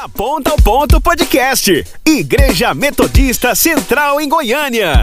Da Ponta ao Ponto Podcast. Igreja Metodista Central em Goiânia.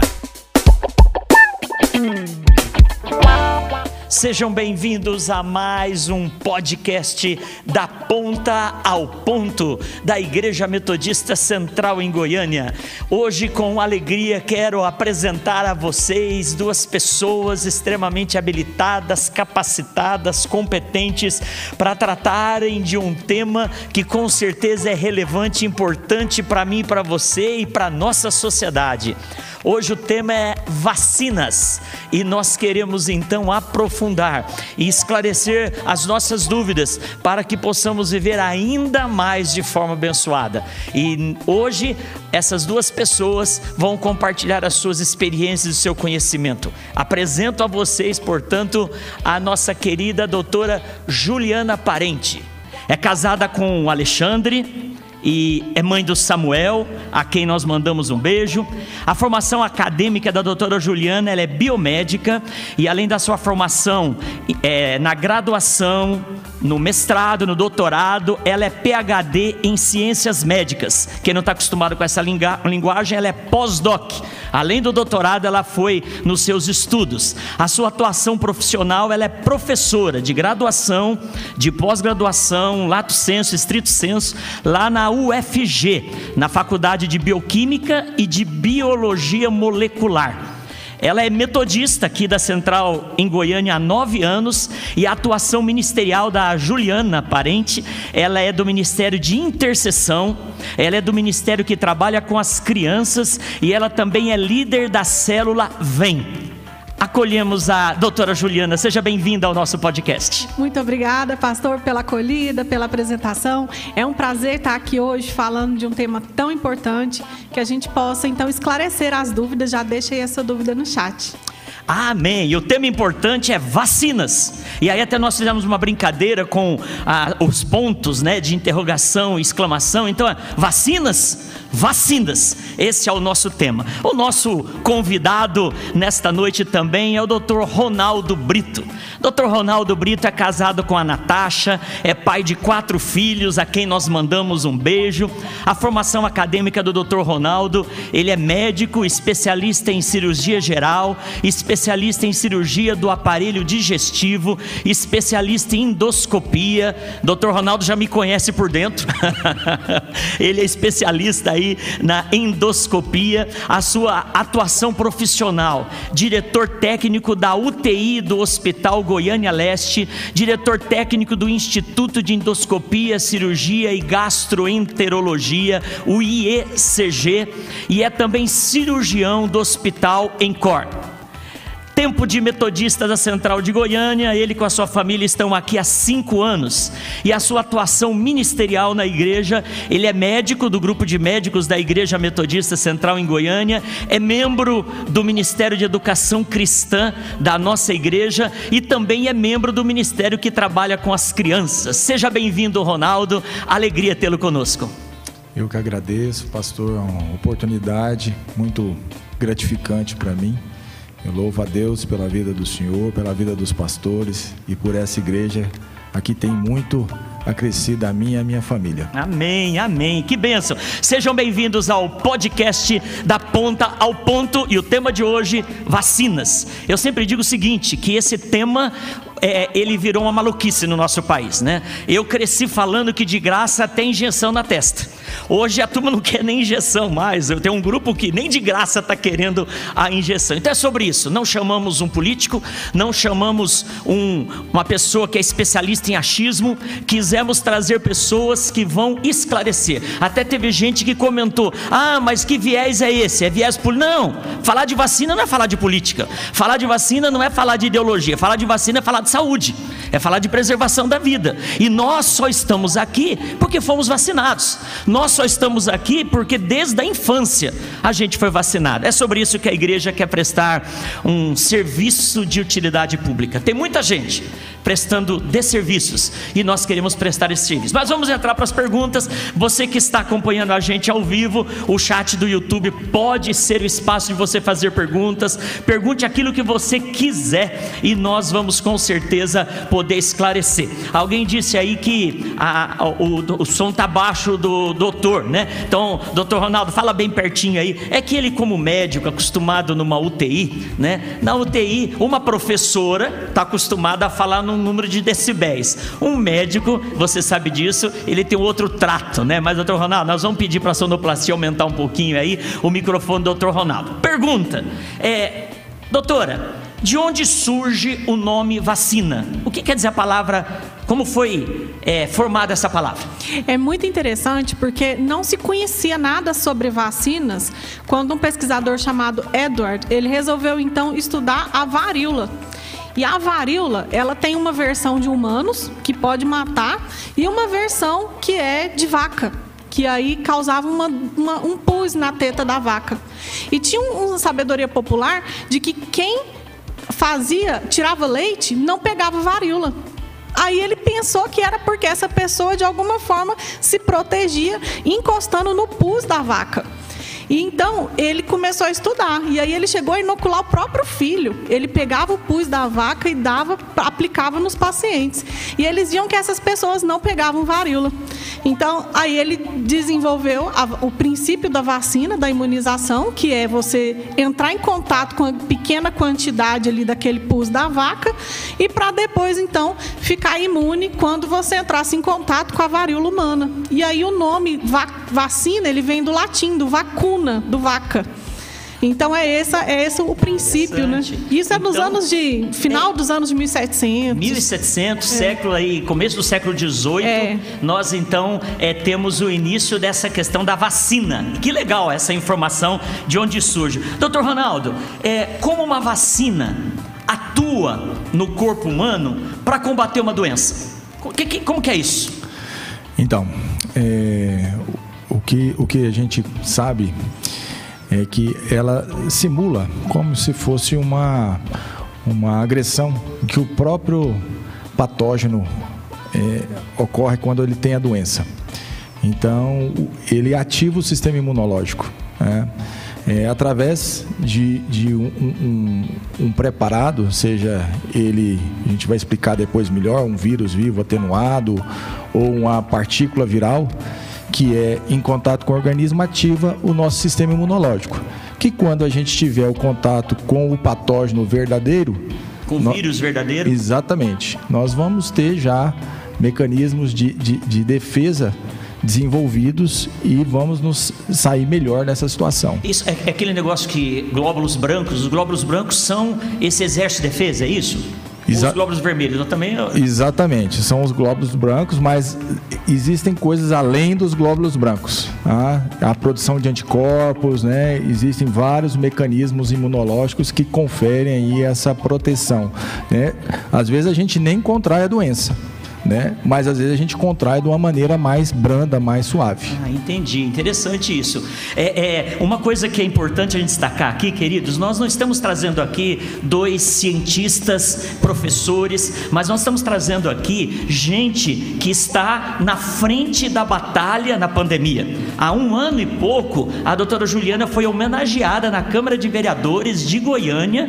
Sejam bem-vindos a mais um podcast da Ponta ao Ponto da Igreja Metodista Central em Goiânia. Hoje, com alegria, quero apresentar a vocês duas pessoas extremamente habilitadas, capacitadas, competentes para tratarem de um tema que com certeza é relevante importante para mim, para você e para nossa sociedade. Hoje o tema é vacinas e nós queremos então aprofundar e esclarecer as nossas dúvidas para que possamos viver ainda mais de forma abençoada. E hoje essas duas pessoas vão compartilhar as suas experiências e o seu conhecimento. Apresento a vocês, portanto, a nossa querida doutora Juliana Parente. É casada com o Alexandre, e é mãe do Samuel, a quem nós mandamos um beijo. A formação acadêmica da doutora Juliana, ela é biomédica e além da sua formação é, na graduação, no mestrado, no doutorado, ela é PhD em ciências médicas. Quem não está acostumado com essa linguagem, ela é pós-doc. Além do doutorado, ela foi nos seus estudos. A sua atuação profissional, ela é professora de graduação, de pós-graduação, lato senso, estrito senso, lá na UFG, na Faculdade de Bioquímica e de Biologia Molecular. Ela é metodista aqui da Central em Goiânia há nove anos e a atuação ministerial da Juliana Parente, ela é do Ministério de Intercessão, ela é do ministério que trabalha com as crianças e ela também é líder da célula Vem acolhemos a doutora Juliana. Seja bem-vinda ao nosso podcast. Muito obrigada, pastor, pela acolhida, pela apresentação. É um prazer estar aqui hoje falando de um tema tão importante que a gente possa então esclarecer as dúvidas. Já deixa aí essa dúvida no chat. Amém. E o tema importante é vacinas. E aí até nós fizemos uma brincadeira com ah, os pontos, né, de interrogação, exclamação. Então, é, vacinas, vacinas. Esse é o nosso tema. O nosso convidado nesta noite também é o Dr. Ronaldo Brito. Dr. Ronaldo Brito é casado com a Natasha, é pai de quatro filhos, a quem nós mandamos um beijo. A formação acadêmica do Dr. Ronaldo, ele é médico, especialista em cirurgia geral, especialista em cirurgia do aparelho digestivo, especialista em endoscopia. Dr. Ronaldo já me conhece por dentro. Ele é especialista aí na endoscopia. A sua atuação profissional, diretor técnico da UTI do Hospital Goiânia Leste, diretor técnico do Instituto de Endoscopia, Cirurgia e Gastroenterologia, o IECG, e é também cirurgião do Hospital Encor. Tempo de metodista da Central de Goiânia, ele com a sua família estão aqui há cinco anos. E a sua atuação ministerial na igreja, ele é médico do grupo de médicos da Igreja Metodista Central em Goiânia, é membro do Ministério de Educação Cristã da nossa igreja e também é membro do ministério que trabalha com as crianças. Seja bem-vindo, Ronaldo, alegria tê-lo conosco. Eu que agradeço, pastor, é uma oportunidade muito gratificante para mim eu louvo a Deus pela vida do Senhor, pela vida dos pastores e por essa igreja. Aqui tem muito acrescido a mim e a minha família. Amém, amém. Que bênção. Sejam bem-vindos ao podcast da ponta ao ponto e o tema de hoje, vacinas. Eu sempre digo o seguinte, que esse tema é, ele virou uma maluquice no nosso país, né? Eu cresci falando que de graça tem injeção na testa. Hoje a turma não quer nem injeção mais. Eu tenho um grupo que nem de graça está querendo a injeção. Então é sobre isso. Não chamamos um político, não chamamos um, uma pessoa que é especialista em achismo. Quisemos trazer pessoas que vão esclarecer. Até teve gente que comentou: ah, mas que viés é esse? É viés político? Não, falar de vacina não é falar de política. Falar de vacina não é falar de ideologia. Falar de vacina é falar de saúde, é falar de preservação da vida. E nós só estamos aqui porque fomos vacinados. Só estamos aqui porque desde a infância a gente foi vacinado. É sobre isso que a igreja quer prestar um serviço de utilidade pública. Tem muita gente prestando desserviços e nós queremos prestar esse serviço. Mas vamos entrar para as perguntas. Você que está acompanhando a gente ao vivo, o chat do YouTube pode ser o espaço de você fazer perguntas. Pergunte aquilo que você quiser e nós vamos com certeza poder esclarecer. Alguém disse aí que a, a, o, o som está baixo do doutor, né? Então, doutor Ronaldo, fala bem pertinho aí. É que ele, como médico, acostumado numa UTI, né? Na UTI, uma professora está acostumada a falar num número de decibéis. Um médico, você sabe disso, ele tem outro trato, né? Mas, doutor Ronaldo, nós vamos pedir para a sonoplastia aumentar um pouquinho aí o microfone do doutor Ronaldo. Pergunta: é, doutora, de onde surge o nome vacina? O que quer dizer a palavra? Como foi é, formada essa palavra? É muito interessante porque não se conhecia nada sobre vacinas quando um pesquisador chamado Edward ele resolveu então estudar a varíola. E a varíola, ela tem uma versão de humanos que pode matar e uma versão que é de vaca que aí causava uma, uma, um pus na teta da vaca. E tinha uma sabedoria popular de que quem fazia, tirava leite, não pegava varíola. Aí ele pensou que era porque essa pessoa de alguma forma se protegia encostando no pus da vaca. E então ele começou a estudar. E aí ele chegou a inocular o próprio filho. Ele pegava o pus da vaca e dava, aplicava nos pacientes. E eles viam que essas pessoas não pegavam varíola. Então aí ele desenvolveu a, o princípio da vacina, da imunização, que é você entrar em contato com a pequena quantidade ali daquele pus da vaca e para depois então ficar imune quando você entrasse em contato com a varíola humana. E aí o nome va vacina ele vem do latim, do vacuna coluna do vaca. Então é esse, é esse o princípio, né? Isso é nos então, anos de final é, dos anos de 1700. 1700, é. século aí, começo do século 18, é. nós então é, temos o início dessa questão da vacina. Que legal essa informação de onde surge. Doutor Ronaldo, é, como uma vacina atua no corpo humano para combater uma doença? Como que é isso? Então, é, que, o que a gente sabe é que ela simula como se fosse uma, uma agressão que o próprio patógeno é, ocorre quando ele tem a doença. Então, ele ativa o sistema imunológico. Né? É, através de, de um, um, um, preparado, seja ele, a gente vai explicar depois melhor, um vírus vivo atenuado ou uma partícula viral, que é em contato com o organismo, ativa o nosso sistema imunológico. Que quando a gente tiver o contato com o patógeno verdadeiro. Com o vírus verdadeiro? Exatamente. Nós vamos ter já mecanismos de, de, de defesa desenvolvidos e vamos nos sair melhor nessa situação. Isso é, é aquele negócio que glóbulos brancos, os glóbulos brancos são esse exército de defesa, é isso? Exa os glóbulos vermelhos também. Exatamente, são os glóbulos brancos, mas existem coisas além dos glóbulos brancos. Tá? A produção de anticorpos, né? Existem vários mecanismos imunológicos que conferem aí essa proteção. Né? Às vezes a gente nem contrai a doença né? Mas às vezes a gente contrai de uma maneira mais branda, mais suave. Ah, entendi. Interessante isso. É, é, uma coisa que é importante a gente destacar aqui, queridos, nós não estamos trazendo aqui dois cientistas, professores, mas nós estamos trazendo aqui gente que está na frente da batalha na pandemia. Há um ano e pouco, a doutora Juliana foi homenageada na Câmara de Vereadores de Goiânia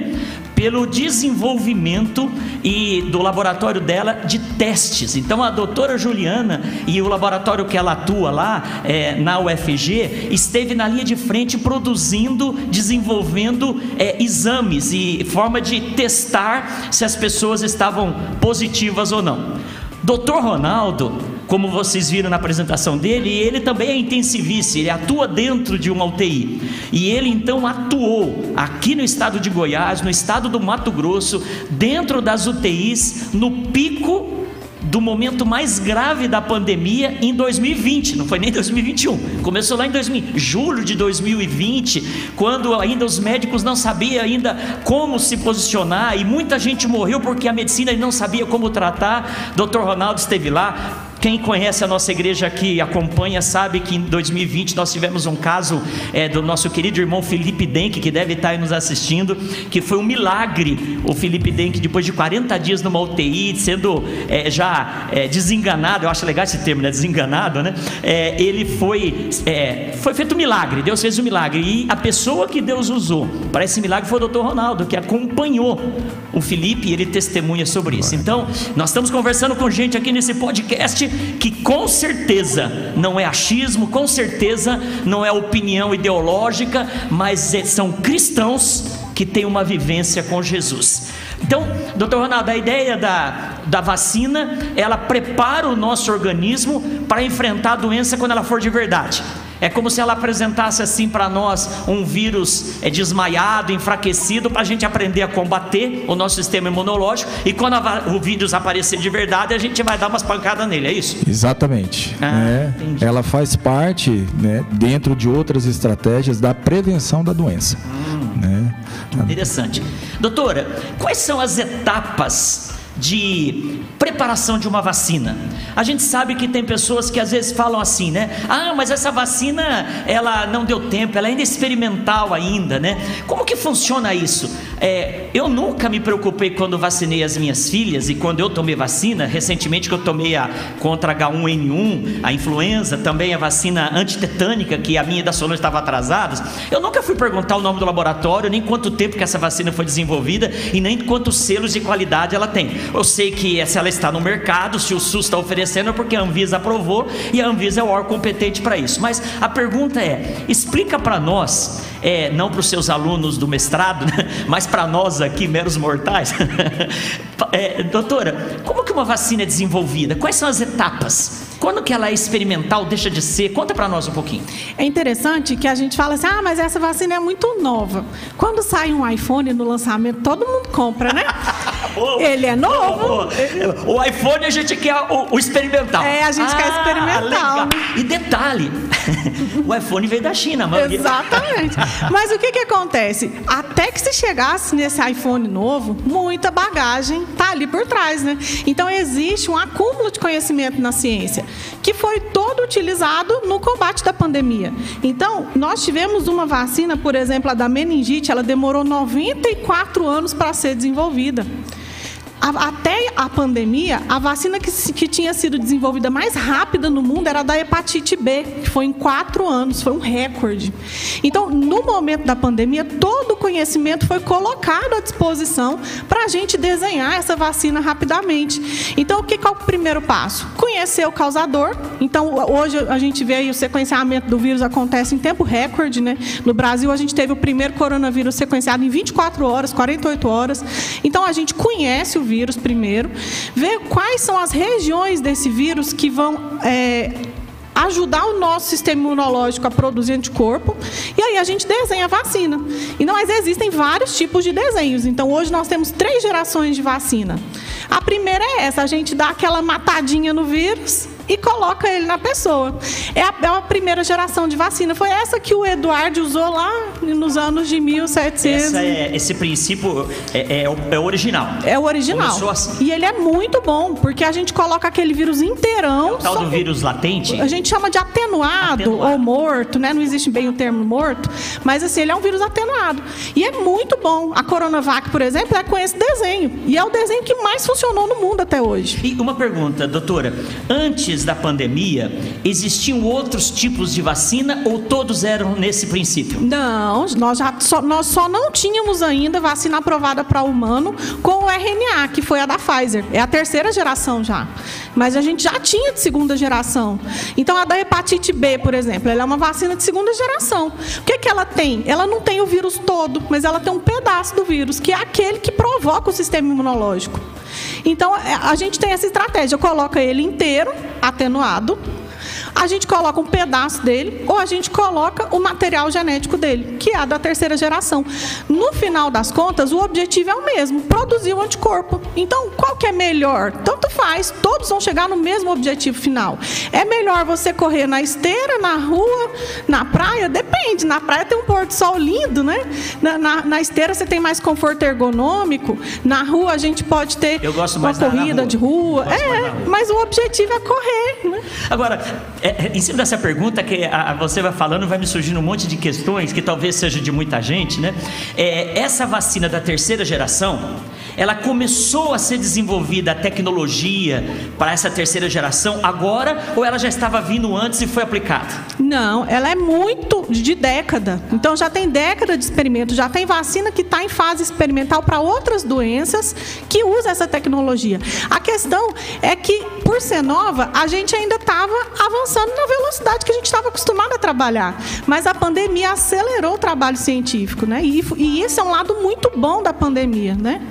pelo desenvolvimento e do laboratório dela de testes. Então a doutora Juliana e o laboratório que ela atua lá é, na UFG esteve na linha de frente produzindo, desenvolvendo é, exames e forma de testar se as pessoas estavam positivas ou não. Doutor Ronaldo como vocês viram na apresentação dele, ele também é intensivista, ele atua dentro de uma UTI. E ele então atuou aqui no estado de Goiás, no estado do Mato Grosso, dentro das UTIs, no pico do momento mais grave da pandemia em 2020, não foi nem 2021. Começou lá em 2000, julho de 2020, quando ainda os médicos não sabiam ainda como se posicionar e muita gente morreu porque a medicina não sabia como tratar. Dr. Ronaldo esteve lá Quem conhece a nossa igreja aqui, acompanha, sabe que em 2020 nós tivemos um caso é, do nosso querido irmão Felipe Denk, que deve estar aí nos assistindo, que foi um milagre. O Felipe Denk, depois de 40 dias numa UTI, sendo é, já é, desenganado, eu acho legal esse termo, né? Desenganado, né? Ele foi, foi feito um milagre, Deus fez um milagre. E a pessoa que Deus usou para esse milagre foi o doutor Ronaldo, que acompanhou o Felipe e ele testemunha sobre isso. Então, nós estamos conversando com gente aqui nesse podcast que com certeza não é achismo, com certeza não é opinião ideológica, mas é, são cristãos que têm uma vivência com Jesus. Então, doutor Ronaldo, a ideia da, da vacina, ela prepara o nosso organismo para enfrentar a doença quando ela for de verdade. É como se ela apresentasse assim para nós um vírus é, desmaiado, enfraquecido, para a gente aprender a combater o nosso sistema imunológico. E quando a, o vírus aparecer de verdade, a gente vai dar umas pancadas nele, é isso? Exatamente. Ah, né? Ela faz parte, né, dentro de outras estratégias, da prevenção da doença. Hum, né? Interessante. Doutora, quais são as etapas de preparação de uma vacina. A gente sabe que tem pessoas que às vezes falam assim, né? Ah, mas essa vacina ela não deu tempo, ela ainda é experimental ainda, né? Como que funciona isso? É, eu nunca me preocupei quando vacinei as minhas filhas e quando eu tomei vacina, recentemente que eu tomei a contra H1N1, a influenza, também a vacina antitetânica que a minha e da Solange estavam atrasadas. Eu nunca fui perguntar o nome do laboratório, nem quanto tempo que essa vacina foi desenvolvida e nem quantos selos de qualidade ela tem. Eu sei que se ela está no mercado, se o SUS está oferecendo, é porque a Anvisa aprovou e a Anvisa é o órgão competente para isso. Mas a pergunta é: explica para nós, é, não para os seus alunos do mestrado, né, mas para nós aqui, meros mortais, é, doutora, como que uma vacina é desenvolvida? Quais são as etapas? Quando que ela é experimental, deixa de ser? Conta para nós um pouquinho. É interessante que a gente fala assim, ah, mas essa vacina é muito nova. Quando sai um iPhone no lançamento, todo mundo compra, né? Ele é novo. O iPhone a gente quer o, o experimental. É, a gente ah, quer experimental. Né? E detalhe, o iPhone veio da China, mano. Exatamente. Mas o que que acontece? Até que se chegasse nesse iPhone novo, muita bagagem tá ali por trás, né? Então existe um acúmulo de conhecimento na ciência que foi todo utilizado no combate da pandemia. Então, nós tivemos uma vacina, por exemplo, a da meningite, ela demorou 94 anos para ser desenvolvida até a pandemia, a vacina que, que tinha sido desenvolvida mais rápida no mundo era da hepatite B, que foi em quatro anos, foi um recorde. Então, no momento da pandemia, todo o conhecimento foi colocado à disposição para a gente desenhar essa vacina rapidamente. Então, o que é o primeiro passo? Conhecer o causador. Então, hoje a gente vê o sequenciamento do vírus acontece em tempo recorde, né? No Brasil, a gente teve o primeiro coronavírus sequenciado em 24 horas, 48 horas. Então, a gente conhece o vírus primeiro, ver quais são as regiões desse vírus que vão é, ajudar o nosso sistema imunológico a produzir anticorpo, e aí a gente desenha a vacina. E mas existem vários tipos de desenhos. Então hoje nós temos três gerações de vacina. A primeira é essa, a gente dá aquela matadinha no vírus e coloca ele na pessoa. É a, é a, primeira geração de vacina. Foi essa que o Eduardo usou lá nos anos de 1700. É, esse princípio é, é, é, o original. É o original. Assim. E ele é muito bom, porque a gente coloca aquele vírus inteirão. É o tal do vírus latente? A gente chama de atenuado, atenuado, ou morto, né? Não existe bem o termo morto, mas assim, ele é um vírus atenuado. E é muito bom. A Coronavac, por exemplo, é com esse desenho. E é o desenho que mais funcionou no mundo até hoje. E uma pergunta, doutora. Antes antes da pandemia, existiam outros tipos de vacina ou todos eram nesse princípio? Não, nós, já só, nós só não tínhamos ainda vacina aprovada para humano com o RNA, que foi a da Pfizer. É a terceira geração já. Mas a gente já tinha de segunda geração. Então, a da hepatite B, por exemplo, ela é uma vacina de segunda geração. O que, que ela tem? Ela não tem o vírus todo, mas ela tem um pedaço do vírus, que é aquele que provoca o sistema imunológico. Então, é, a gente tem essa estratégia, coloca ele inteiro, atenuado. A gente coloca um pedaço dele ou a gente coloca o material genético dele, que é a da terceira geração. No final das contas, o objetivo é o mesmo, produzir o anticorpo. Então, qual que é melhor? Tanto faz, todos vão chegar no mesmo objetivo final. É melhor você correr na esteira, na rua, na praia? Depende. Na praia tem um pôr do sol lindo, né? Na, na, na esteira você tem mais conforto ergonômico. Na rua a gente pode ter uma corrida de rua. É, mas o objetivo é correr. Né? Agora, é, é, em cima dessa pergunta que a, a, você vai falando, vai me surgindo um monte de questões que talvez seja de muita gente, né? É, essa vacina da terceira geração, ela começou a ser desenvolvida a tecnologia para essa terceira geração agora ou ela já estava vindo antes e foi aplicada? Não, ela é muito de década. Então já tem década de experimento, já tem vacina que está em fase experimental para outras doenças que usa essa tecnologia. A questão é que, por ser nova, a gente ainda estava avançando na velocidade que a gente estava acostumado a trabalhar. Mas a pandemia acelerou o trabalho científico, né? E, e isso é um lado muito bom da pandemia, né?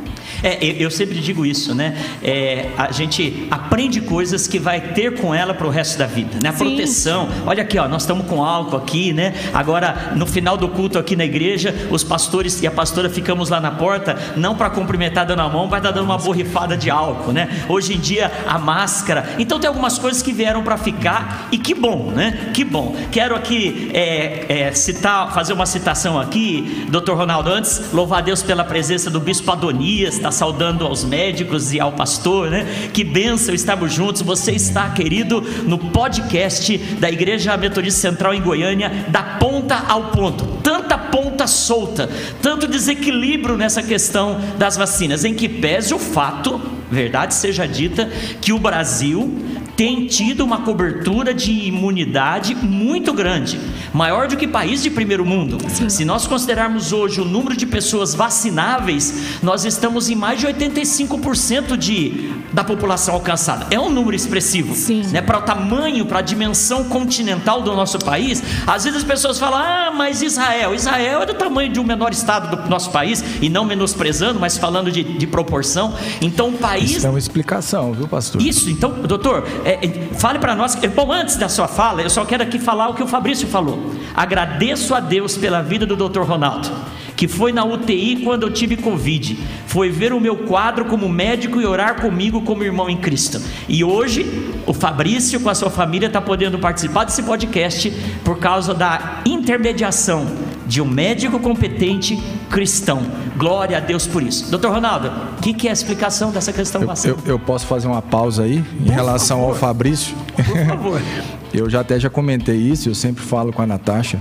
É, eu sempre digo isso, né? É, a gente aprende coisas que vai ter com ela para o resto da vida, né? A Sim. proteção. Olha aqui, ó, nós estamos com álcool aqui, né? Agora, no final do culto aqui na igreja, os pastores e a pastora ficamos lá na porta, não para cumprimentar dando a mão, vai estar dando uma borrifada de álcool, né? Hoje em dia, a máscara. Então, tem algumas coisas que vieram para ficar e que bom, né? Que bom. Quero aqui é, é, citar, fazer uma citação aqui, doutor Ronaldo, antes, louvar a Deus pela presença do bispo Adonias, está saudando aos médicos e ao pastor, né? Que benção, estamos juntos. Você está, querido, no podcast da Igreja Metodista Central em Goiânia, da ponta ao ponto. Tanta ponta solta, tanto desequilíbrio nessa questão das vacinas, em que pese o fato, verdade seja dita, que o Brasil tem tido uma cobertura de imunidade muito grande, maior do que países de primeiro mundo. Sim. Se nós considerarmos hoje o número de pessoas vacináveis, nós estamos em mais de 85% de, da população alcançada. É um número expressivo. Né? Para o tamanho, para a dimensão continental do nosso país, às vezes as pessoas falam: ah, mas Israel. Israel é do tamanho de um menor estado do nosso país, e não menosprezando, mas falando de, de proporção. Então, o país. Isso é uma explicação, viu, pastor? Isso, então, doutor, é, é, fale para nós. Bom, antes da sua fala, eu só quero aqui falar o que o Fabrício falou. Agradeço a Deus pela vida do Dr. Ronaldo, que foi na UTI quando eu tive Covid. Foi ver o meu quadro como médico e orar comigo como irmão em Cristo. E hoje, o Fabrício, com a sua família, está podendo participar desse podcast por causa da intermediação de um médico competente cristão. Glória a Deus por isso. Doutor Ronaldo, o que, que, é a explicação dessa questão eu, eu, eu, posso fazer uma pausa aí em por relação favor. ao Fabrício? Por favor. eu já até já comentei isso, eu sempre falo com a Natasha.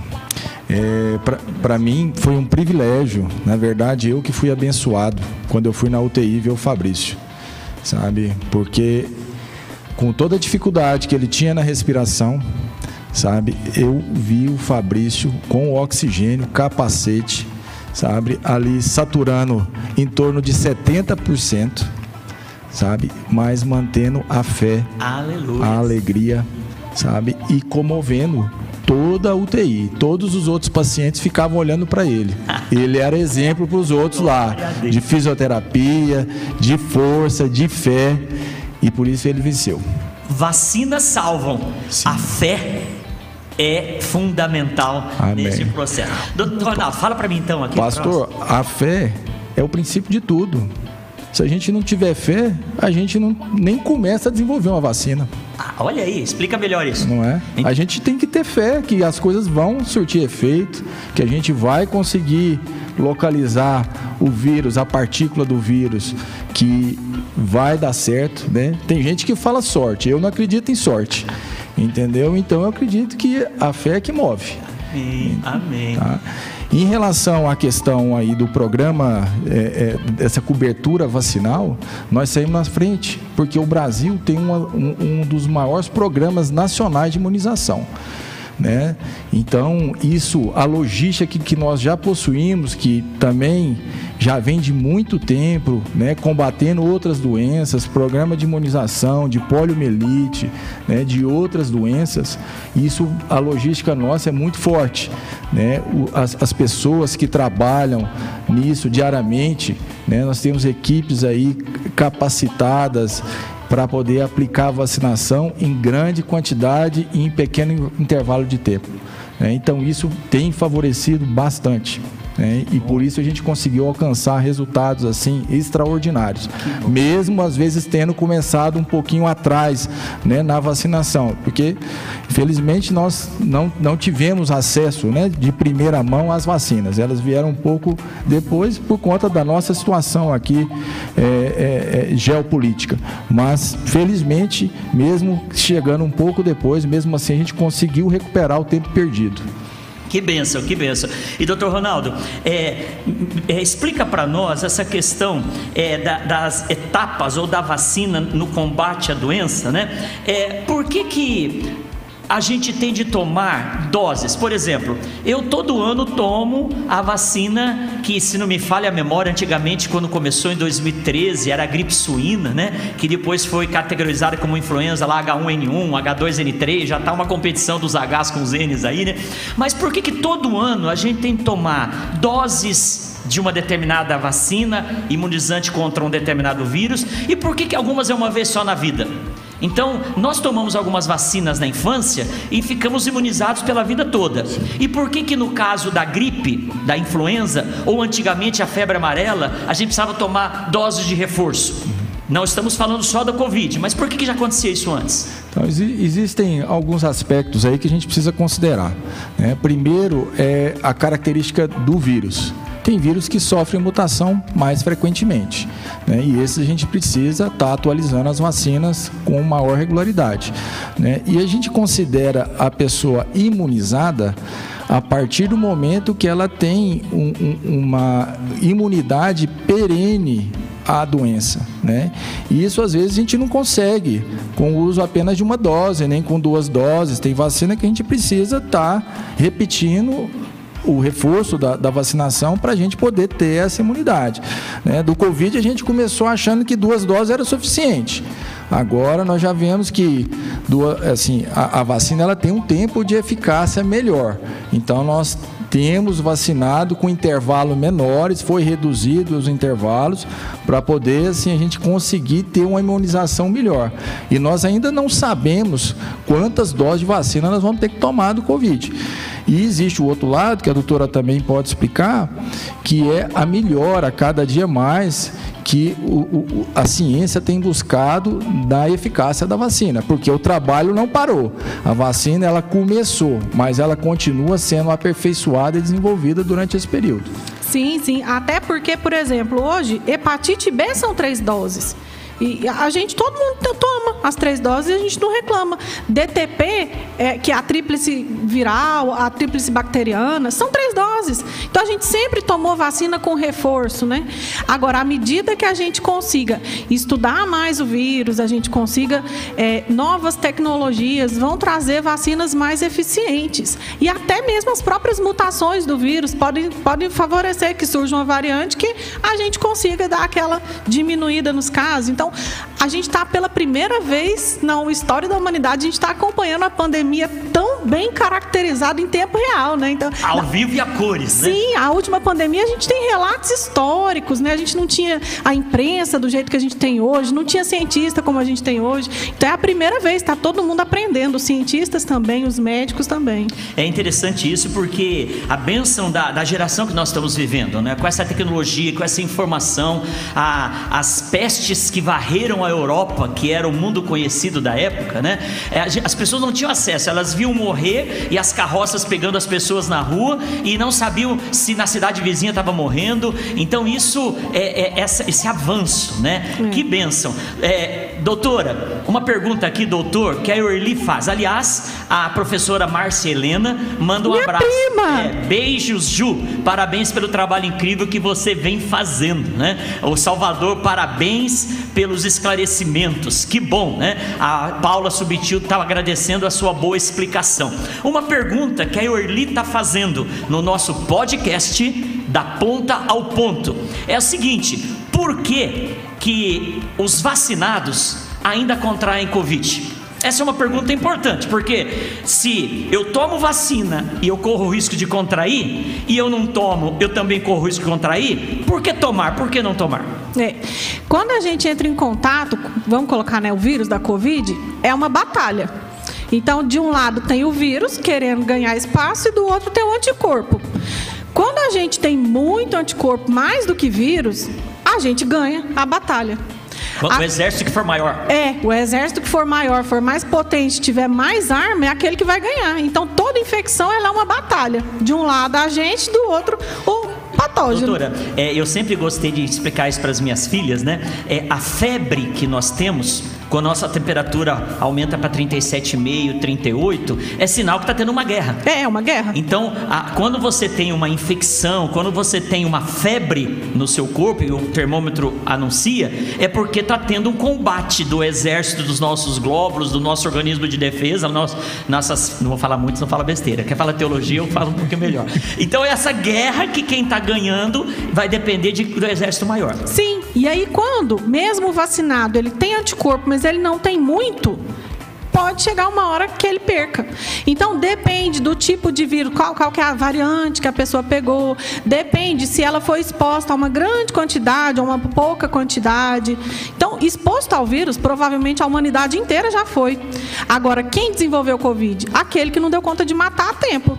É, para mim foi um privilégio, na verdade eu que fui abençoado quando eu fui na UTI ver o Fabrício, sabe? Porque com toda a dificuldade que ele tinha na respiração, sabe? Eu vi o Fabrício com o oxigênio, capacete, sabe? Ali saturando em torno de 70%, sabe? Mas mantendo a fé, Aleluia. a alegria, sabe? E comovendo toda a UTI. Todos os outros pacientes ficavam olhando para ele. Ele era exemplo para os outros lá, de fisioterapia, de força, de fé, e por isso ele venceu. Vacinas salvam. Sim. A fé é fundamental Amém. nesse processo. Doutor Ronaldo, fala para mim então aqui. Pastor, a fé é o princípio de tudo. Se a gente não tiver fé, a gente não, nem começa a desenvolver uma vacina. Ah, olha aí, explica melhor isso. Não é? A gente tem que ter fé que as coisas vão surtir efeito, que a gente vai conseguir localizar o vírus, a partícula do vírus, que vai dar certo, né? Tem gente que fala sorte, eu não acredito em sorte. Entendeu? Então eu acredito que a fé é que move. Amém. Amém. Tá? Em relação à questão aí do programa, é, é, dessa cobertura vacinal, nós saímos na frente, porque o Brasil tem uma, um, um dos maiores programas nacionais de imunização. Né? Então, isso, a logística que, que nós já possuímos, que também já vem de muito tempo, né, combatendo outras doenças, programa de imunização, de poliomielite, né, de outras doenças, isso, a logística nossa é muito forte. Né? As, as pessoas que trabalham nisso diariamente, né, nós temos equipes aí capacitadas para poder aplicar a vacinação em grande quantidade e em pequeno intervalo de tempo. É, então, isso tem favorecido bastante. Né? E por isso a gente conseguiu alcançar resultados assim extraordinários, mesmo às vezes tendo começado um pouquinho atrás né, na vacinação, porque infelizmente nós não, não tivemos acesso né, de primeira mão às vacinas, elas vieram um pouco depois por conta da nossa situação aqui é, é, é, geopolítica, mas felizmente, mesmo chegando um pouco depois, mesmo assim a gente conseguiu recuperar o tempo perdido. Que benção, que benção. E doutor Ronaldo, é, é, explica para nós essa questão é, da, das etapas ou da vacina no combate à doença, né? É, por que que a gente tem de tomar doses. Por exemplo, eu todo ano tomo a vacina que, se não me falha a memória, antigamente, quando começou em 2013, era a gripe suína, né? Que depois foi categorizada como influenza lá H1N1, H2N3, já está uma competição dos Hs com os Ns aí, né? Mas por que que todo ano a gente tem que tomar doses de uma determinada vacina imunizante contra um determinado vírus e por que, que algumas é uma vez só na vida? Então, nós tomamos algumas vacinas na infância e ficamos imunizados pela vida toda. E por que que no caso da gripe, da influenza ou antigamente a febre amarela, a gente precisava tomar doses de reforço? Não estamos falando só da Covid, mas por que, que já acontecia isso antes? Então, existem alguns aspectos aí que a gente precisa considerar. Né? Primeiro é a característica do vírus tem vírus que sofrem mutação mais frequentemente. Né? E esses a gente precisa estar tá atualizando as vacinas com maior regularidade. Né? E a gente considera a pessoa imunizada a partir do momento que ela tem um, um, uma imunidade perene à doença, né? E isso às vezes a gente não consegue com o uso apenas de uma dose, nem com duas doses. Tem vacina que a gente precisa estar tá repetindo o reforço da, da vacinação para a gente poder ter essa imunidade. Né? Do Covid, a gente começou achando que duas doses era suficiente. Agora nós já vemos que duas, assim, a, a vacina ela tem um tempo de eficácia melhor. Então nós temos vacinado com intervalos menores, foi reduzido os intervalos para poder assim a gente conseguir ter uma imunização melhor. E nós ainda não sabemos quantas doses de vacina nós vamos ter que tomar do Covid. E existe o outro lado, que a doutora também pode explicar, que é a melhora cada dia mais que o, o, a ciência tem buscado da eficácia da vacina, porque o trabalho não parou. A vacina ela começou, mas ela continua sendo aperfeiçoada e desenvolvida durante esse período. Sim, sim. Até porque, por exemplo, hoje, hepatite B são três doses. E a gente, todo mundo toma as três doses e a gente não reclama. DTP, é, que é a tríplice viral, a tríplice bacteriana, são três doses. Então a gente sempre tomou vacina com reforço, né? Agora, à medida que a gente consiga estudar mais o vírus, a gente consiga é, novas tecnologias, vão trazer vacinas mais eficientes. E até mesmo as próprias mutações do vírus podem, podem favorecer que surja uma variante que a gente consiga dar aquela diminuída nos casos. Então, então, a gente está pela primeira vez na história da humanidade, a gente está acompanhando a pandemia tão bem caracterizada em tempo real, né? Então, ao vivo e a cores, né? Sim, a última pandemia a gente tem relatos históricos, né? A gente não tinha a imprensa do jeito que a gente tem hoje, não tinha cientista como a gente tem hoje. Então é a primeira vez, está todo mundo aprendendo, os cientistas também, os médicos também. É interessante isso porque a benção da, da geração que nós estamos vivendo, né? Com essa tecnologia, com essa informação, a, as pestes que varreram a Europa, que era o mundo conhecido da época, né? É, as pessoas não tinham acesso, elas viam morrer e as carroças pegando as pessoas na rua e não sabiam se na cidade vizinha estava morrendo. Então isso é, é essa, esse avanço, né? É. Que bênção. É, doutora, uma pergunta aqui, doutor, que a Eurli faz. Aliás, a professora Márcia Helena manda um Minha abraço. Prima. É, beijos, Ju. Parabéns pelo trabalho incrível que você vem fazendo, né? O Salvador, parabéns pelos esclarecimentos. Que bom, né? A Paula Subtil estava agradecendo a sua boa explicação. Uma pergunta que a Eurli está fazendo no nosso podcast da ponta ao ponto é o seguinte: por que que os vacinados ainda contraem Covid? Essa é uma pergunta importante, porque se eu tomo vacina e eu corro o risco de contrair, e eu não tomo, eu também corro o risco de contrair, por que tomar? Por que não tomar? É. Quando a gente entra em contato, vamos colocar né, o vírus da Covid, é uma batalha. Então, de um lado tem o vírus querendo ganhar espaço e do outro tem o anticorpo. Quando a gente tem muito anticorpo, mais do que vírus, a gente ganha a batalha. O exército que for maior. É, o exército que for maior, for mais potente, tiver mais arma, é aquele que vai ganhar. Então toda infecção ela é uma batalha. De um lado a gente, do outro o patógeno. Doutora, é, eu sempre gostei de explicar isso para as minhas filhas, né? É, a febre que nós temos quando a nossa temperatura aumenta para 37,5, 38, é sinal que está tendo uma guerra. É, é uma guerra. Então, a, quando você tem uma infecção, quando você tem uma febre no seu corpo e o termômetro anuncia, é porque está tendo um combate do exército dos nossos glóbulos, do nosso organismo de defesa, nosso, nossas. Não vou falar muito, não fala besteira. Quer falar teologia, eu falo um pouquinho melhor. Então, é essa guerra que quem está ganhando vai depender de, do exército maior. Sim, e aí quando, mesmo vacinado, ele tem anticorpo, mas ele não tem muito, pode chegar uma hora que ele perca. Então depende do tipo de vírus, qual, qual que é a variante que a pessoa pegou, depende se ela foi exposta a uma grande quantidade ou uma pouca quantidade. Então, exposto ao vírus, provavelmente a humanidade inteira já foi. Agora, quem desenvolveu o Covid? Aquele que não deu conta de matar a tempo.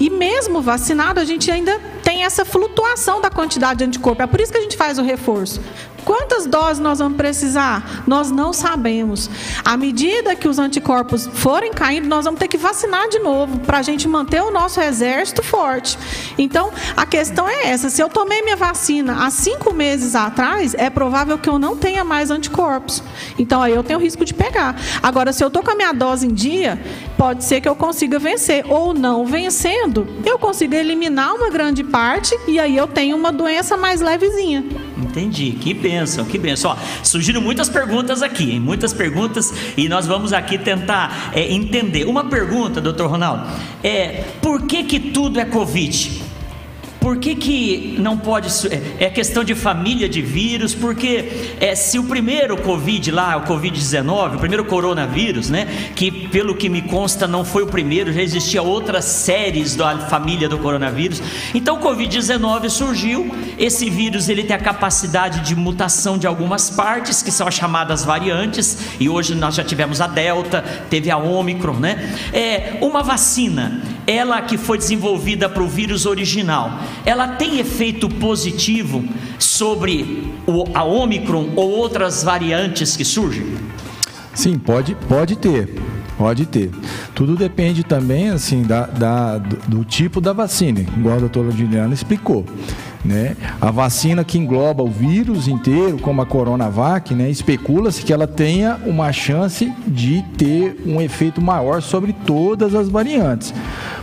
E mesmo vacinado, a gente ainda tem essa flutuação da quantidade de anticorpo. É por isso que a gente faz o reforço. Quantas doses nós vamos precisar? Nós não sabemos. À medida que os anticorpos forem caindo, nós vamos ter que vacinar de novo para a gente manter o nosso exército forte. Então, a questão é essa: se eu tomei minha vacina há cinco meses atrás, é provável que eu não tenha mais anticorpos. Então, aí eu tenho risco de pegar. Agora, se eu estou com a minha dose em dia, pode ser que eu consiga vencer. Ou não vencendo, eu consigo eliminar uma grande parte e aí eu tenho uma doença mais levezinha. Entendi. Que bênção, que bênção. Ó, surgiram muitas perguntas aqui, hein? muitas perguntas, e nós vamos aqui tentar é, entender. Uma pergunta, doutor Ronaldo, é por que que tudo é Covid? Por que, que não pode. É, é questão de família de vírus, porque é, se o primeiro Covid lá, o Covid-19, o primeiro coronavírus, né? Que pelo que me consta não foi o primeiro, já existia outras séries da família do coronavírus. Então o Covid-19 surgiu, esse vírus ele tem a capacidade de mutação de algumas partes, que são as chamadas variantes, e hoje nós já tivemos a Delta, teve a Omicron, né? É, uma vacina, ela que foi desenvolvida para o vírus original ela tem efeito positivo sobre o, a Omicron ou outras variantes que surgem? Sim, pode, pode ter. Pode ter. Tudo depende também assim da, da do, do, tipo da vacina, igual a doutora Juliana explicou. Né? A vacina que engloba o vírus inteiro, como a Coronavac, né? especula-se que ela tenha uma chance de ter um efeito maior sobre todas as variantes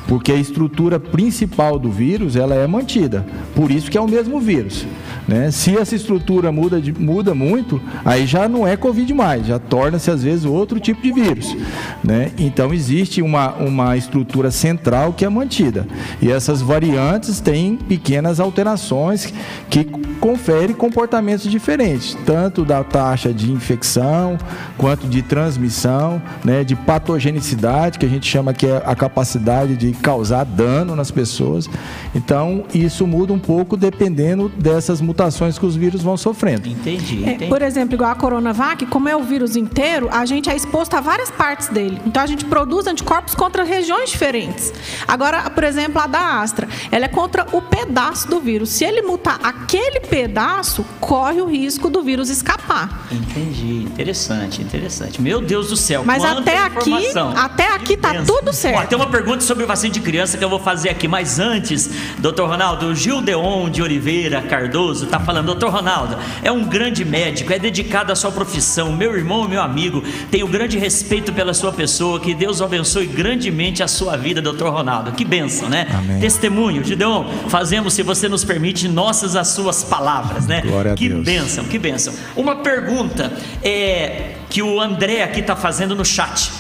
porque a estrutura principal do vírus ela é mantida. Por isso que é o mesmo vírus. Né? Se essa estrutura muda, de, muda muito, aí já não é Covid mais, já torna-se às vezes outro tipo de vírus. Né? Então existe uma, uma estrutura central que é mantida. E essas variantes têm pequenas alterações que conferem comportamentos diferentes, tanto da taxa de infecção, quanto de transmissão, né? de patogenicidade, que a gente chama que é a capacidade de causar dano nas pessoas. Então, isso muda um pouco dependendo dessas mutações que os vírus vão sofrendo. Entendi. entendi. É, por exemplo, igual a Coronavac, como é o vírus inteiro, a gente é exposto a várias partes dele. Então, a gente produz anticorpos contra regiões diferentes. Agora, por exemplo, a da Astra, ela é contra o pedaço do vírus. Se ele mutar aquele pedaço, corre o risco do vírus escapar. Entendi. Interessante, interessante. Meu Deus do céu. Mas até aqui, até aqui tá tudo certo. Ó, tem uma pergunta sobre vacina de criança que eu vou fazer aqui. Mas antes, doutor Ronaldo, o Gildeon de Oliveira Cardoso está falando, doutor Ronaldo, é um grande médico, é dedicado à sua profissão, meu irmão, meu amigo, tenho grande respeito pela sua pessoa, que Deus abençoe grandemente a sua vida, doutor Ronaldo. Que benção, né? Amém. Testemunho, Gideon, fazemos, se você nos permite, nossas as suas palavras, né? Glória a que Deus. bênção, que bênção. Uma pergunta é, que o André aqui está fazendo no chat.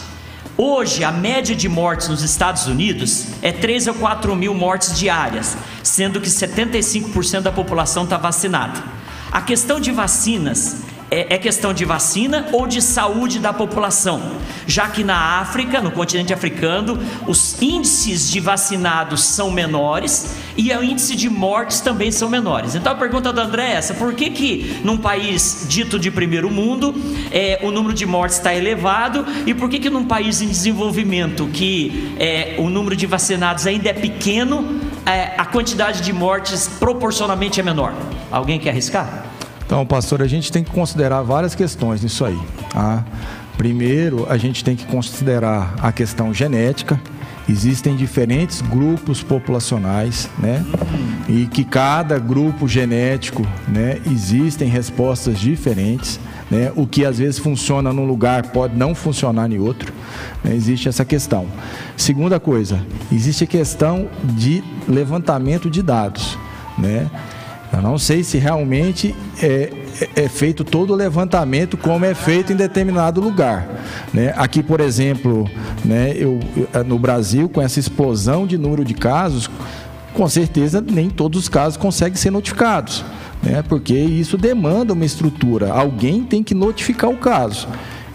Hoje, a média de mortes nos Estados Unidos é 3 a 4 mil mortes diárias, sendo que 75% da população está vacinada. A questão de vacinas é, é, questão de vacina ou de saúde da população? Já que na África, no continente africano, os índices de vacinados são menores e o índice de mortes também são menores. Então a pergunta do André é essa: por que, que num país dito de primeiro mundo é, o número de mortes está elevado e por que, que num país em desenvolvimento que é, o número de vacinados ainda é pequeno, é, a quantidade de mortes proporcionalmente é menor? Alguém quer arriscar? Então, pastor, a gente tem que considerar várias questões nisso aí. Tá? Primeiro, a gente tem que considerar a questão genética. Existem diferentes grupos populacionais, né? E que cada grupo genético, né, existem respostas diferentes, né? O que às vezes funciona num lugar pode não funcionar em outro. Né? Existe essa questão. Segunda coisa, existe a questão de levantamento de dados, né? Eu não sei se realmente é, é, é, feito todo o levantamento como é feito em determinado lugar. Né? Aqui, por exemplo, né, eu, no Brasil, com essa explosão de número de casos, com certeza nem todos os casos conseguem ser notificados. Né? Porque isso demanda uma estrutura. Alguém tem que notificar o caso.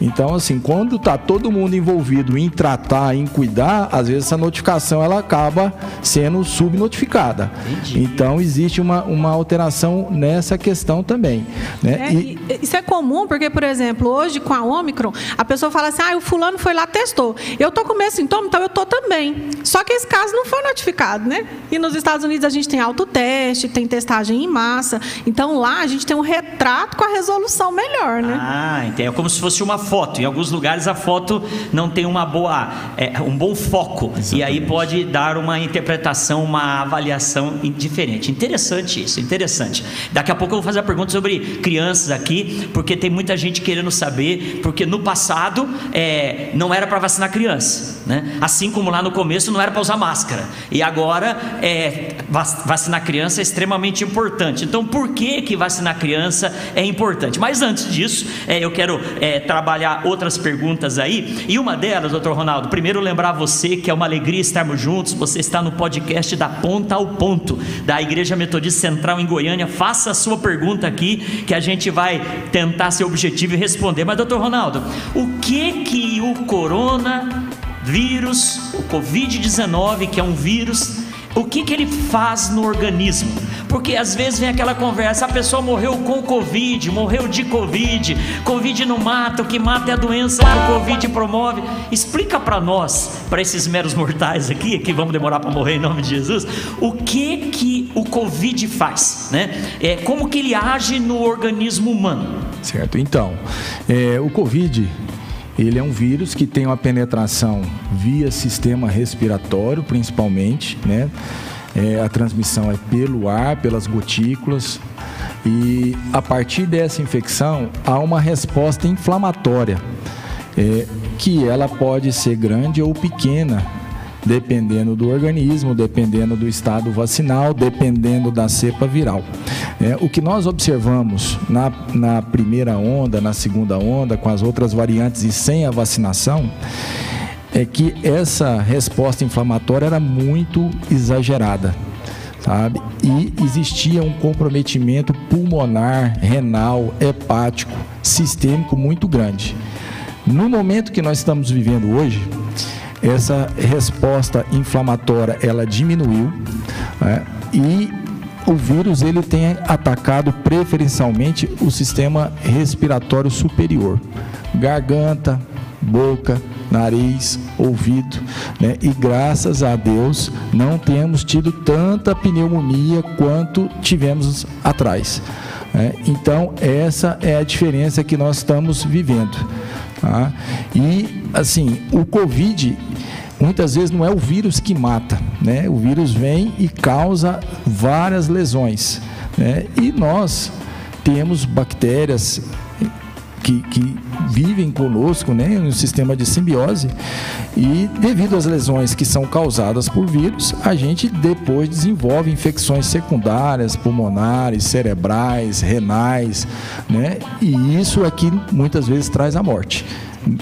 Então, assim, quando está todo mundo envolvido em tratar, em cuidar, às vezes essa notificação ela acaba sendo subnotificada. Entendi. Então, existe uma, uma alteração nessa questão também. Né? É, e... Isso é comum, porque, por exemplo, hoje com a Omicron, a pessoa fala assim: ah, o fulano foi lá, testou. Eu estou com o mesmo sintoma, então eu estou também. Só que esse caso não foi notificado, né? E nos Estados Unidos a gente tem autoteste, tem testagem em massa. Então lá a gente tem um retrato com a resolução melhor, né? Ah, então é como se fosse uma foto. Em alguns lugares a foto não tem uma boa, é, um bom foco. Exatamente. E aí pode dar uma interpretação, uma avaliação diferente. Interessante isso, interessante. Daqui a pouco eu vou fazer a pergunta sobre crianças aqui, porque tem muita gente querendo saber, porque no passado é, não era para vacinar criança. Né? Assim como lá no começo não era para usar máscara. E agora é, vacinar criança é extremamente importante. Então por que, que vacinar criança é importante? Mas antes disso, é, eu quero é, trabalhar trabalhar outras perguntas aí. E uma delas, doutor Ronaldo, primeiro lembrar você que é uma alegria estarmos juntos. Você está no podcast da Ponta ao Ponto, da Igreja Metodista Central em Goiânia. Faça a sua pergunta aqui, que a gente vai tentar ser objetivo e responder. Mas, doutor Ronaldo, o que que o coronavírus, o Covid-19, que é um vírus, o que, que ele faz no organismo? Porque às vezes vem aquela conversa: a pessoa morreu com Covid, morreu de Covid, Covid não mata, o que mata é a doença que o Covid promove. Explica para nós, para esses meros mortais aqui, que vamos demorar para morrer em nome de Jesus, o que que o Covid faz, né? É, como que ele age no organismo humano? Certo, então, é, o Covid ele é um vírus que tem uma penetração via sistema respiratório, principalmente, né? É, a transmissão é pelo ar, pelas gotículas. E a partir dessa infecção há uma resposta inflamatória, é, que ela pode ser grande ou pequena dependendo do organismo, dependendo do estado vacinal, dependendo da cepa viral. É, o que nós observamos na, na primeira onda, na segunda onda, com as outras variantes e sem a vacinação, é que essa resposta inflamatória era muito exagerada. Sabe? E existia um comprometimento pulmonar, renal, hepático, sistêmico muito grande. No momento que nós estamos vivendo hoje, essa resposta inflamatória ela diminuiu né? e o vírus ele tem atacado preferencialmente o sistema respiratório superior, garganta, boca, nariz, ouvido, né? E graças a Deus não temos tido tanta pneumonia quanto tivemos atrás. Né? Então essa é a diferença que nós estamos vivendo. Tá? E assim, o Covid muitas vezes não é o vírus que mata, né? O vírus vem e causa várias lesões, né? E nós temos bactérias que, que vivem conosco, né, no sistema de simbiose, e devido às lesões que são causadas por vírus, a gente depois desenvolve infecções secundárias, pulmonares, cerebrais, renais, né, e isso aqui muitas vezes traz a morte.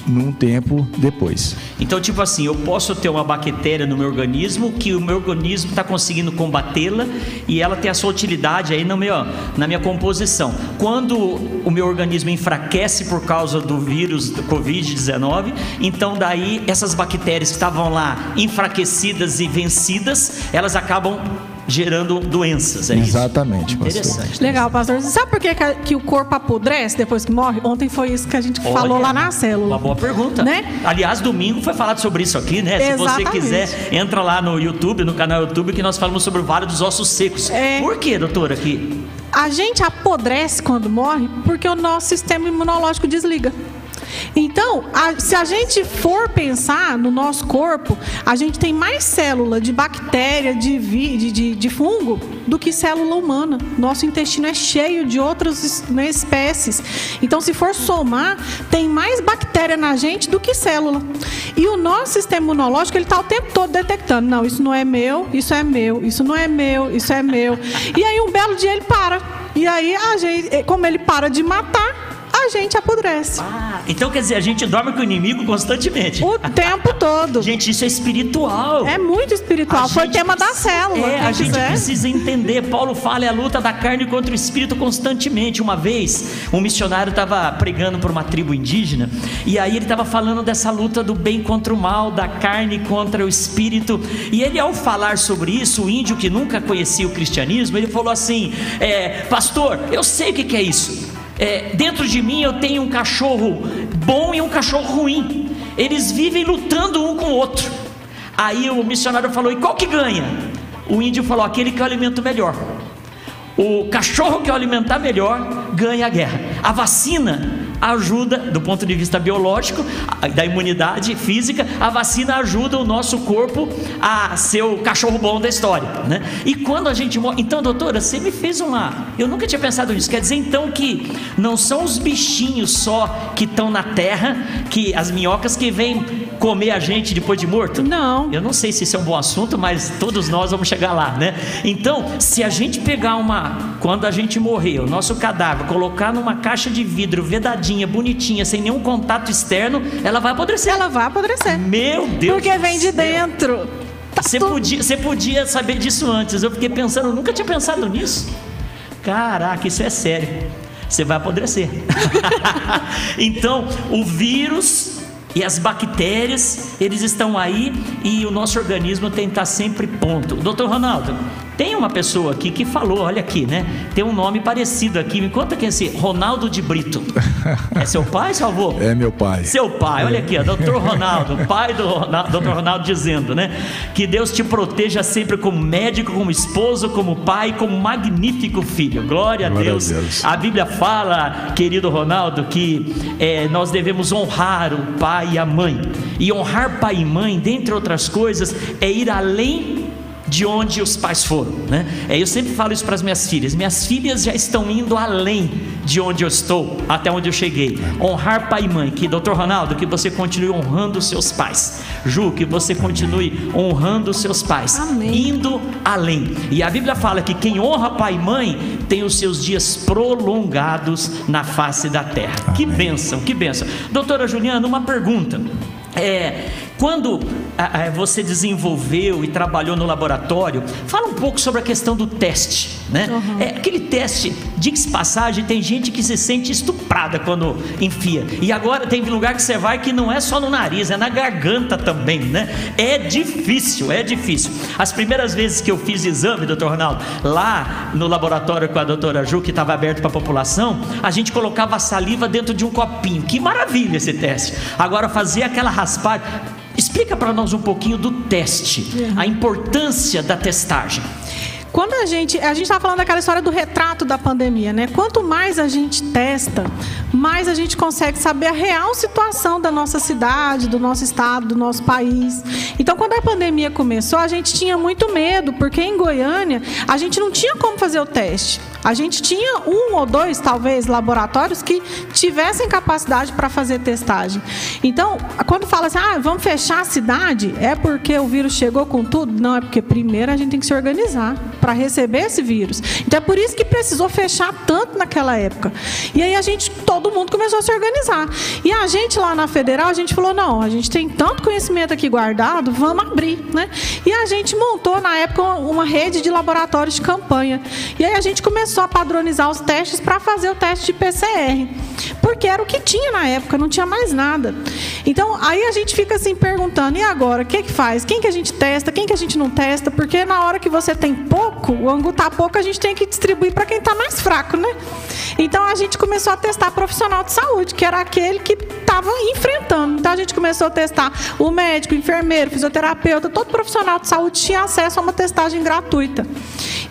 Num tempo depois. Então, tipo assim, eu posso ter uma bactéria no meu organismo que o meu organismo está conseguindo combatê-la e ela tem a sua utilidade aí no meu, na minha composição. Quando o meu organismo enfraquece por causa do vírus do Covid-19, então daí essas bactérias que estavam lá enfraquecidas e vencidas, elas acabam gerando doenças. É Exatamente, isso? Interessante. Legal, pastor. Sabe por que, que o corpo apodrece depois que morre? Ontem foi isso que a gente Olha, falou lá na célula. Uma boa pergunta. Né? Aliás, domingo foi falado sobre isso aqui, né? Exatamente. Se você quiser, entra lá no YouTube, no canal YouTube, que nós falamos sobre o Vale dos Ossos Secos. É... Por que, doutora, aqui? A gente apodrece quando morre porque o nosso sistema imunológico desliga. Então, a, se a gente for pensar no nosso corpo, a gente tem mais célula de bactéria, de, vi, de, de, fungo, do que célula humana. Nosso intestino é cheio de outras né, espécies. Então, se for somar, tem mais bactéria na gente do que célula. E o nosso sistema imunológico, ele está o tempo todo detectando: não, isso não é meu, isso é meu, isso não é meu, isso é meu. E aí, um belo dia, ele para. E aí, a gente, como ele para de matar, a gente apodrece. Ah, então quer dizer, a gente dorme com o inimigo constantemente. O tempo todo. gente, isso é espiritual. É muito espiritual. A Foi o tema da célula. É, a gente precisa entender. Paulo fala é a luta da carne contra o espírito constantemente. Uma vez, um missionário estava pregando para uma tribo indígena e aí ele estava falando dessa luta do bem contra o mal, da carne contra o espírito. E ele, ao falar sobre isso, o índio que nunca conhecia o cristianismo, ele falou assim: é, Pastor, eu sei o que, que é isso é, dentro de mim eu tenho um cachorro bom e um cachorro ruim. Eles vivem lutando um com o outro. Aí o missionário falou: e qual que ganha? O índio falou: aquele que eu alimento melhor. O cachorro que eu alimentar melhor ganha a guerra. A vacina ajuda, do ponto de vista biológico, da imunidade física, a vacina ajuda o nosso corpo a ser o cachorro bom da história, né? E quando a gente morre, então, doutora, você me fez uma, eu nunca tinha pensado nisso. Quer dizer então que não são os bichinhos só que estão na terra, que as minhocas que vêm comer a gente depois de morto? Não. Eu não sei se isso é um bom assunto, mas todos nós vamos chegar lá, né? Então, se a gente pegar uma, quando a gente morrer, o nosso cadáver, colocar numa caixa de vidro vedadinha, bonitinha, sem nenhum contato externo, ela vai apodrecer. Ela vai apodrecer. Meu Deus. Porque vem de dentro. Tá você podia, você podia saber disso antes. Eu fiquei pensando, eu nunca tinha pensado nisso. Caraca, isso é sério. Você vai apodrecer. então, o vírus e as bactérias, eles estão aí e o nosso organismo tem que estar sempre ponto. Doutor Ronaldo, tem uma pessoa aqui que falou, olha aqui, né? Tem um nome parecido aqui. Me conta quem é esse Ronaldo de Brito. É seu pai, seu avô? É meu pai. Seu pai, olha aqui, ó, doutor Ronaldo, pai do Ronaldo, doutor Ronaldo dizendo, né? Que Deus te proteja sempre como médico, como esposo, como pai, como magnífico filho. Glória, a, Deus. a Deus. A Bíblia fala, querido Ronaldo, que é, nós devemos honrar o pai e a mãe. E honrar pai e mãe, dentre outras coisas, é ir além de onde os pais foram, né? É, eu sempre falo isso para as minhas filhas. Minhas filhas já estão indo além de onde eu estou, até onde eu cheguei. Honrar pai e mãe. Que, doutor Ronaldo, que você continue honrando os seus pais. Ju, que você continue honrando os seus pais. Amém. Indo além. E a Bíblia fala que quem honra pai e mãe tem os seus dias prolongados na face da terra. Amém. Que bênção, que bênção. Doutora Juliana, uma pergunta. É, quando você desenvolveu e trabalhou no laboratório, fala um pouco sobre a questão do teste, né? Uhum. É, aquele teste, diga-se passagem, tem gente que se sente estuprada quando enfia. E agora tem lugar que você vai que não é só no nariz, é na garganta também, né? É difícil, é difícil. As primeiras vezes que eu fiz exame, doutor Ronaldo, lá no laboratório com a doutora Ju, que estava aberto para a população, a gente colocava a saliva dentro de um copinho. Que maravilha esse teste. Agora fazer aquela raspagem Explica para nós um pouquinho do teste, uhum. a importância da testagem. Quando a gente, a gente estava falando daquela história do retrato da pandemia, né? Quanto mais a gente testa, mais a gente consegue saber a real situação da nossa cidade, do nosso estado, do nosso país. Então, quando a pandemia começou, a gente tinha muito medo, porque em Goiânia a gente não tinha como fazer o teste. A gente tinha um ou dois, talvez, laboratórios que tivessem capacidade para fazer testagem. Então, quando fala assim, ah, vamos fechar a cidade, é porque o vírus chegou com tudo? Não, é porque primeiro a gente tem que se organizar para receber esse vírus. Então, é por isso que precisou fechar tanto naquela época. E aí a gente, todo mundo começou a se organizar. E a gente lá na federal, a gente falou: não, a gente tem tanto conhecimento aqui guardado, vamos abrir. Né? E a gente montou, na época, uma rede de laboratórios de campanha. E aí a gente começou a padronizar os testes para fazer o teste de PCR. Porque era o que tinha na época, não tinha mais nada. Então, aí a gente fica assim perguntando: e agora? O que, que faz? Quem que a gente testa? Quem que a gente não testa? Porque na hora que você tem pouco, o ângulo está pouco, a gente tem que distribuir para quem está mais fraco, né? Então a gente começou a testar profissional de saúde, que era aquele que estava enfrentando. Então a gente começou a testar o médico, o enfermeiro, o fisioterapeuta, todo profissional de saúde tinha acesso a uma testagem gratuita.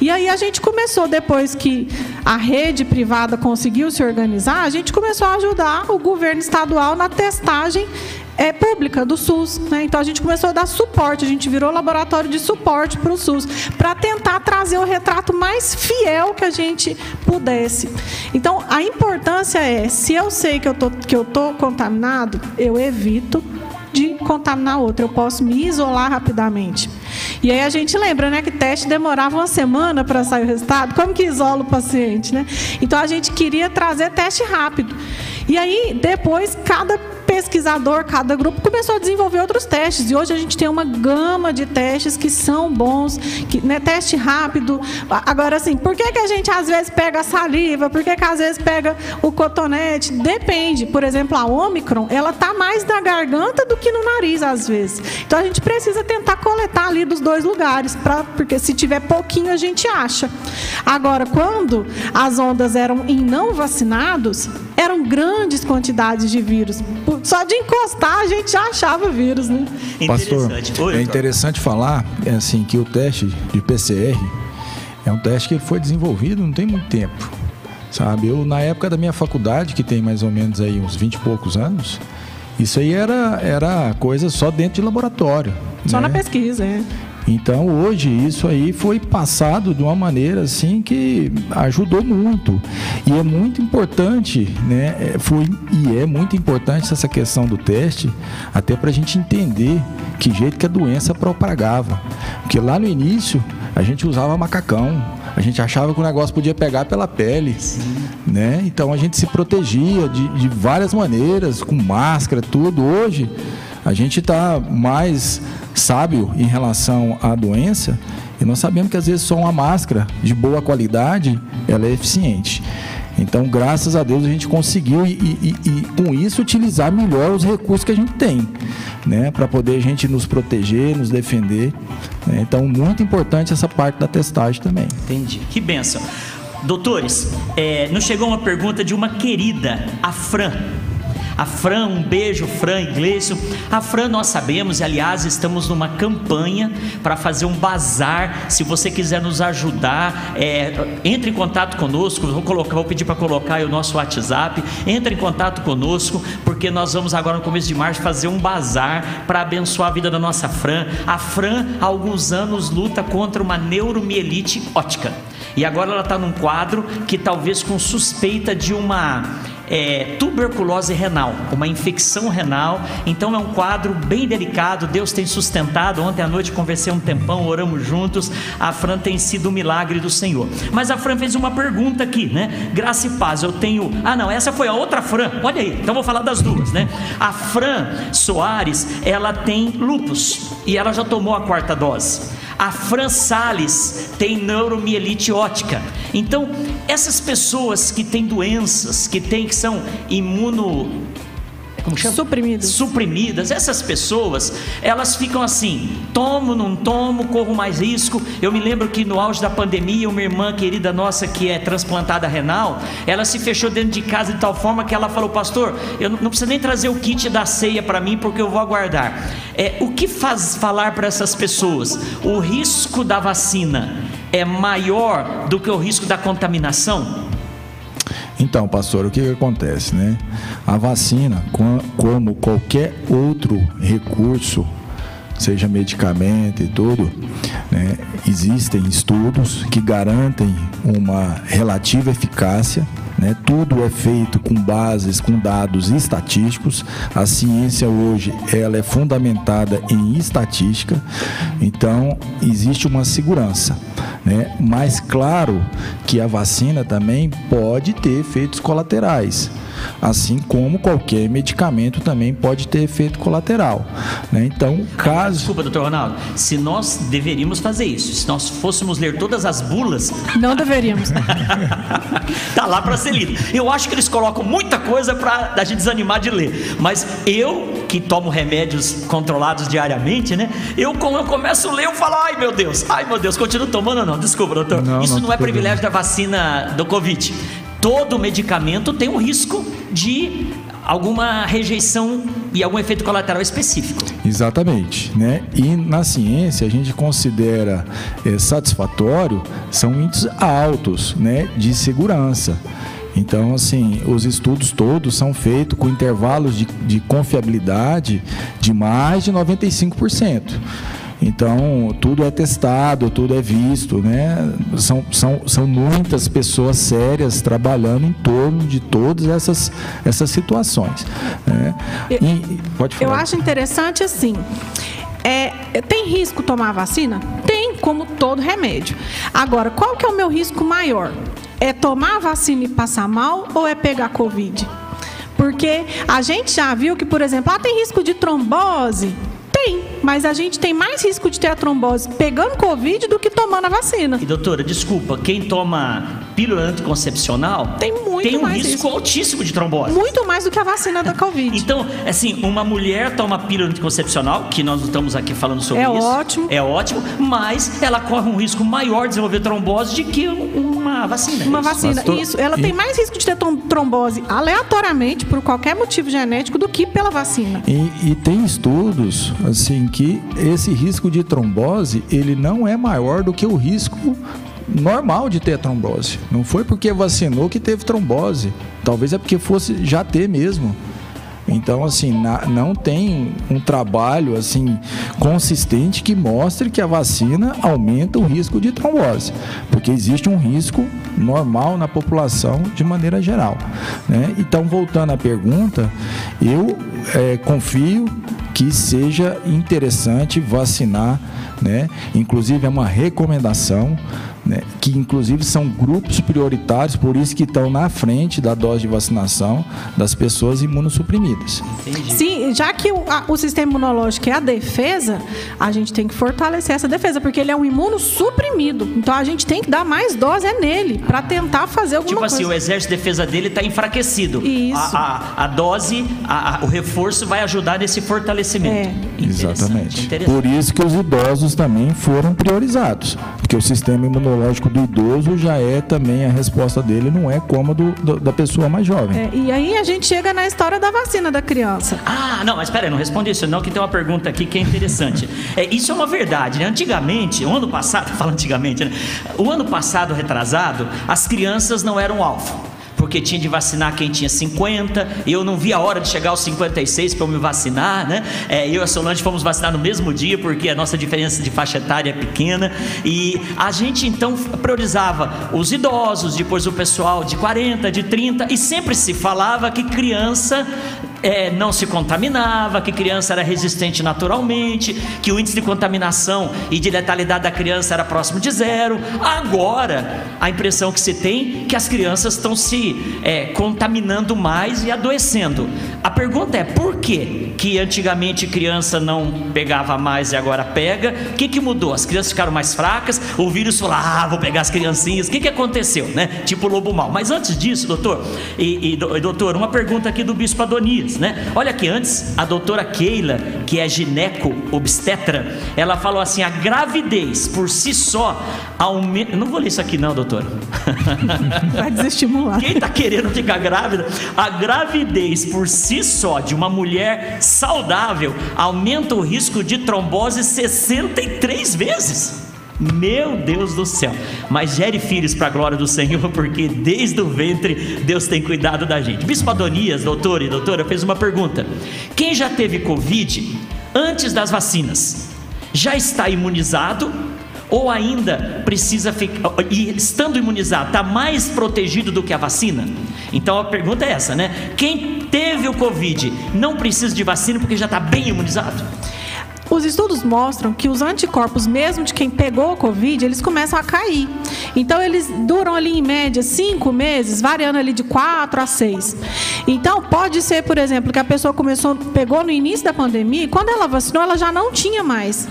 E aí a gente começou, depois que a rede privada conseguiu se organizar, a gente começou a ajudar o governo estadual na testagem é, pública do SUS. Né? Então a gente começou a dar suporte, a gente virou laboratório de suporte para o SUS, para tentar trazer o retrato mais fiel que a gente pudesse. Então a importância é, se eu sei que eu tô, que eu tô contaminado, eu evito de contaminar outro. Eu posso me isolar rapidamente. E aí a gente lembra, né, que teste demorava uma semana para sair o resultado. Como que isola o paciente, né? Então a gente queria trazer teste rápido. E aí depois cada pesquisador, cada grupo começou a desenvolver outros testes. E hoje a gente tem uma gama de testes que são bons, que, né, teste rápido. Agora, assim, por que, que a gente às vezes pega a saliva? Por que, que às vezes pega o cotonete? Depende. Por exemplo, a Omicron, ela está mais na garganta do que no nariz, às vezes. Então a gente precisa tentar coletar ali dos dois lugares, pra, porque se tiver pouquinho a gente acha. Agora, quando as ondas eram em não vacinados, eram grandes quantidades de vírus. Só de encostar a gente já achava vírus, né? Pastor, Oi, é interessante falar é assim que o teste de PCR é um teste que foi desenvolvido não tem muito tempo. Sabe, eu na época da minha faculdade, que tem mais ou menos aí uns 20 e poucos anos, isso aí era, era coisa só dentro de laboratório. Só né? na pesquisa, é. Então hoje isso aí foi passado de uma maneira assim que ajudou muito e é muito importante, né? É, foi e é muito importante essa questão do teste até para a gente entender que jeito que a doença propagava, porque lá no início a gente usava macacão, a gente achava que o negócio podia pegar pela pele, né? Então a gente se protegia de, de várias maneiras, com máscara, tudo. Hoje a gente está mais sábio em relação à doença e nós sabemos que às vezes só uma máscara de boa qualidade ela é eficiente. Então, graças a Deus, a gente conseguiu e, e, e com isso utilizar melhor os recursos que a gente tem, né, para poder a gente nos proteger, nos defender. Né? Então, muito importante essa parte da testagem também. Entendi. Que benção. Doutores, é, nos chegou uma pergunta de uma querida, a Fran. A Fran, um beijo, Fran Iglesias. A Fran, nós sabemos, e aliás, estamos numa campanha para fazer um bazar. Se você quiser nos ajudar, é, entre em contato conosco. Vou, colocar, vou pedir para colocar o nosso WhatsApp. Entre em contato conosco, porque nós vamos agora no começo de março fazer um bazar para abençoar a vida da nossa Fran. A Fran, há alguns anos, luta contra uma neuromielite ótica. E agora ela está num quadro que talvez com suspeita de uma é, tuberculose renal, uma infecção renal. Então é um quadro bem delicado. Deus tem sustentado. Ontem à noite conversei um tempão, oramos juntos. A Fran tem sido um milagre do Senhor. Mas a Fran fez uma pergunta aqui, né? Graça e paz. Eu tenho. Ah, não, essa foi a outra Fran. Olha aí. Então vou falar das duas, né? A Fran Soares, ela tem lupus e ela já tomou a quarta dose. A Fran Salles tem neuromielite ótica. Então, essas pessoas que têm doenças, que têm que são imuno como chama? Suprimidas. Suprimidas. Essas pessoas, elas ficam assim: tomo, não tomo, corro mais risco. Eu me lembro que no auge da pandemia, uma irmã querida nossa que é transplantada renal, ela se fechou dentro de casa de tal forma que ela falou: Pastor, eu não preciso nem trazer o kit da ceia para mim porque eu vou aguardar. É, o que faz falar para essas pessoas? O risco da vacina é maior do que o risco da contaminação? Então, pastor, o que, que acontece, né? A vacina, como qualquer outro recurso, seja medicamento e tudo, né, existem estudos que garantem uma relativa eficácia. Né, tudo é feito com bases, com dados estatísticos. A ciência hoje ela é fundamentada em estatística, então existe uma segurança. Né? Mas claro que a vacina também pode ter efeitos colaterais assim como qualquer medicamento também pode ter efeito colateral. Né? Então, caso. Desculpa, doutor Ronaldo, se nós deveríamos fazer isso, se nós fôssemos ler todas as bulas. Não deveríamos. tá lá para ser lido. Eu acho que eles colocam muita coisa para a gente desanimar de ler, mas eu que tomo remédios controlados diariamente, né? Eu, quando eu começo a ler, eu falo, ai meu Deus, ai meu Deus, continuo tomando ou não? Desculpa, doutor. Não, Isso não, não é privilégio da vacina do Covid todo medicamento tem um risco de alguma rejeição e algum efeito colateral específico. Exatamente, né? E na ciência a gente considera é, satisfatório são índices altos, né, de segurança. Então, assim, os estudos todos são feitos com intervalos de, de confiabilidade de mais de 95%. Então, tudo é testado, tudo é visto, né? São, são, são muitas pessoas sérias trabalhando em torno de todas essas, essas situações. Né? E, pode falar. Eu acho interessante assim. É, tem risco tomar vacina? Tem, como todo remédio. Agora, qual que é o meu risco maior? É tomar a vacina e passar mal ou é pegar Covid? Porque a gente já viu que, por exemplo, ah, tem risco de trombose. Mas a gente tem mais risco de ter a trombose pegando Covid do que tomando a vacina. E doutora, desculpa, quem toma pílula anticoncepcional tem muito tem um mais risco, risco altíssimo de trombose. Muito mais do que a vacina da Covid. então, assim, uma mulher toma pílula anticoncepcional, que nós estamos aqui falando sobre é isso. É ótimo. É ótimo, mas ela corre um risco maior de desenvolver trombose do que uma vacina. Uma vacina, Pastor, isso. Ela e... tem mais risco de ter trombose aleatoriamente por qualquer motivo genético do que pela vacina. E, e tem estudos assim que esse risco de trombose ele não é maior do que o risco normal de ter trombose. Não foi porque vacinou que teve trombose. Talvez é porque fosse já ter mesmo. Então, assim, na, não tem um trabalho assim consistente que mostre que a vacina aumenta o risco de trombose, porque existe um risco normal na população de maneira geral. Né? Então, voltando à pergunta, eu é, confio que seja interessante vacinar, né? Inclusive é uma recomendação né, que inclusive são grupos prioritários, por isso que estão na frente da dose de vacinação das pessoas imunossuprimidas. Entendi. Sim, já que o, a, o, sistema imunológico é a defesa, a gente tem que fortalecer essa defesa, porque ele é um imunossuprimido. Então a gente tem que dar mais dose é nele, para tentar fazer alguma tipo coisa. Tipo assim, o exército de defesa dele está enfraquecido. Isso. A, a, a dose, o reforço vai ajudar nesse fortalecimento. É. Exatamente. Por isso que os idosos também foram priorizados, porque o sistema imunológico imunológico do idoso já é também a resposta dele, não é como a do, do, da pessoa mais jovem. É, e aí a gente chega na história da vacina da criança. Ah, não, mas peraí, não responde isso não, que tem uma pergunta aqui que é interessante. é, isso é uma verdade, né? Antigamente, o ano passado, fala antigamente, né? O ano passado, retrasado, as crianças não eram alvo porque tinha de vacinar quem tinha 50. Eu não vi a hora de chegar aos 56 para eu me vacinar, né? É, eu e a Solange fomos vacinar no mesmo dia, porque a nossa diferença de faixa etária é pequena. E a gente então priorizava os idosos, depois o pessoal de 40, de 30, e sempre se falava que criança é, não se contaminava, que criança era resistente naturalmente, que o índice de contaminação e de letalidade da criança era próximo de zero. Agora, a impressão que se tem é que as crianças estão se é, contaminando mais e adoecendo. A pergunta é por que que antigamente criança não pegava mais e agora pega? O que, que mudou? As crianças ficaram mais fracas? O vírus falou, ah, vou pegar as criancinhas. O que, que aconteceu, né? Tipo lobo mal. Mas antes disso, doutor, e, e doutor, uma pergunta aqui do Bispo Adonias né? Olha aqui, antes, a doutora Keila, que é gineco obstetra, ela falou assim: a gravidez por si só aumenta. Não vou ler isso aqui, não, doutora. Vai desestimular. Quem está querendo ficar grávida? A gravidez por si só de uma mulher saudável aumenta o risco de trombose 63 vezes. Meu Deus do céu. Mas gere filhos para a glória do Senhor, porque desde o ventre Deus tem cuidado da gente. Bispo Adonias, doutor e doutora, fez uma pergunta: Quem já teve Covid antes das vacinas já está imunizado? Ou ainda precisa ficar, e estando imunizado, está mais protegido do que a vacina? Então a pergunta é essa, né? Quem teve o Covid não precisa de vacina porque já está bem imunizado? Os estudos mostram que os anticorpos, mesmo de quem pegou o Covid, eles começam a cair. Então, eles duram ali em média cinco meses, variando ali de quatro a seis. Então, pode ser, por exemplo, que a pessoa começou, pegou no início da pandemia e quando ela vacinou, ela já não tinha mais.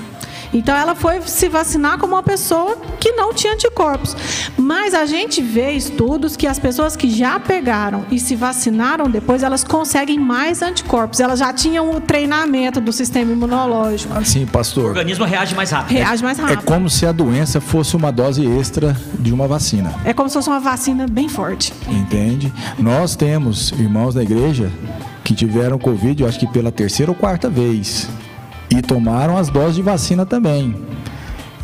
Então ela foi se vacinar como uma pessoa que não tinha anticorpos. Mas a gente vê estudos que as pessoas que já pegaram e se vacinaram depois, elas conseguem mais anticorpos. Elas já tinham o treinamento do sistema imunológico. Assim, O pastor, organismo reage mais rápido. Reage mais é rápido. como se a doença fosse uma dose extra de uma vacina. É como se fosse uma vacina bem forte. Entende? Nós temos irmãos da igreja que tiveram Covid, eu acho que pela terceira ou quarta vez. E tomaram as doses de vacina também.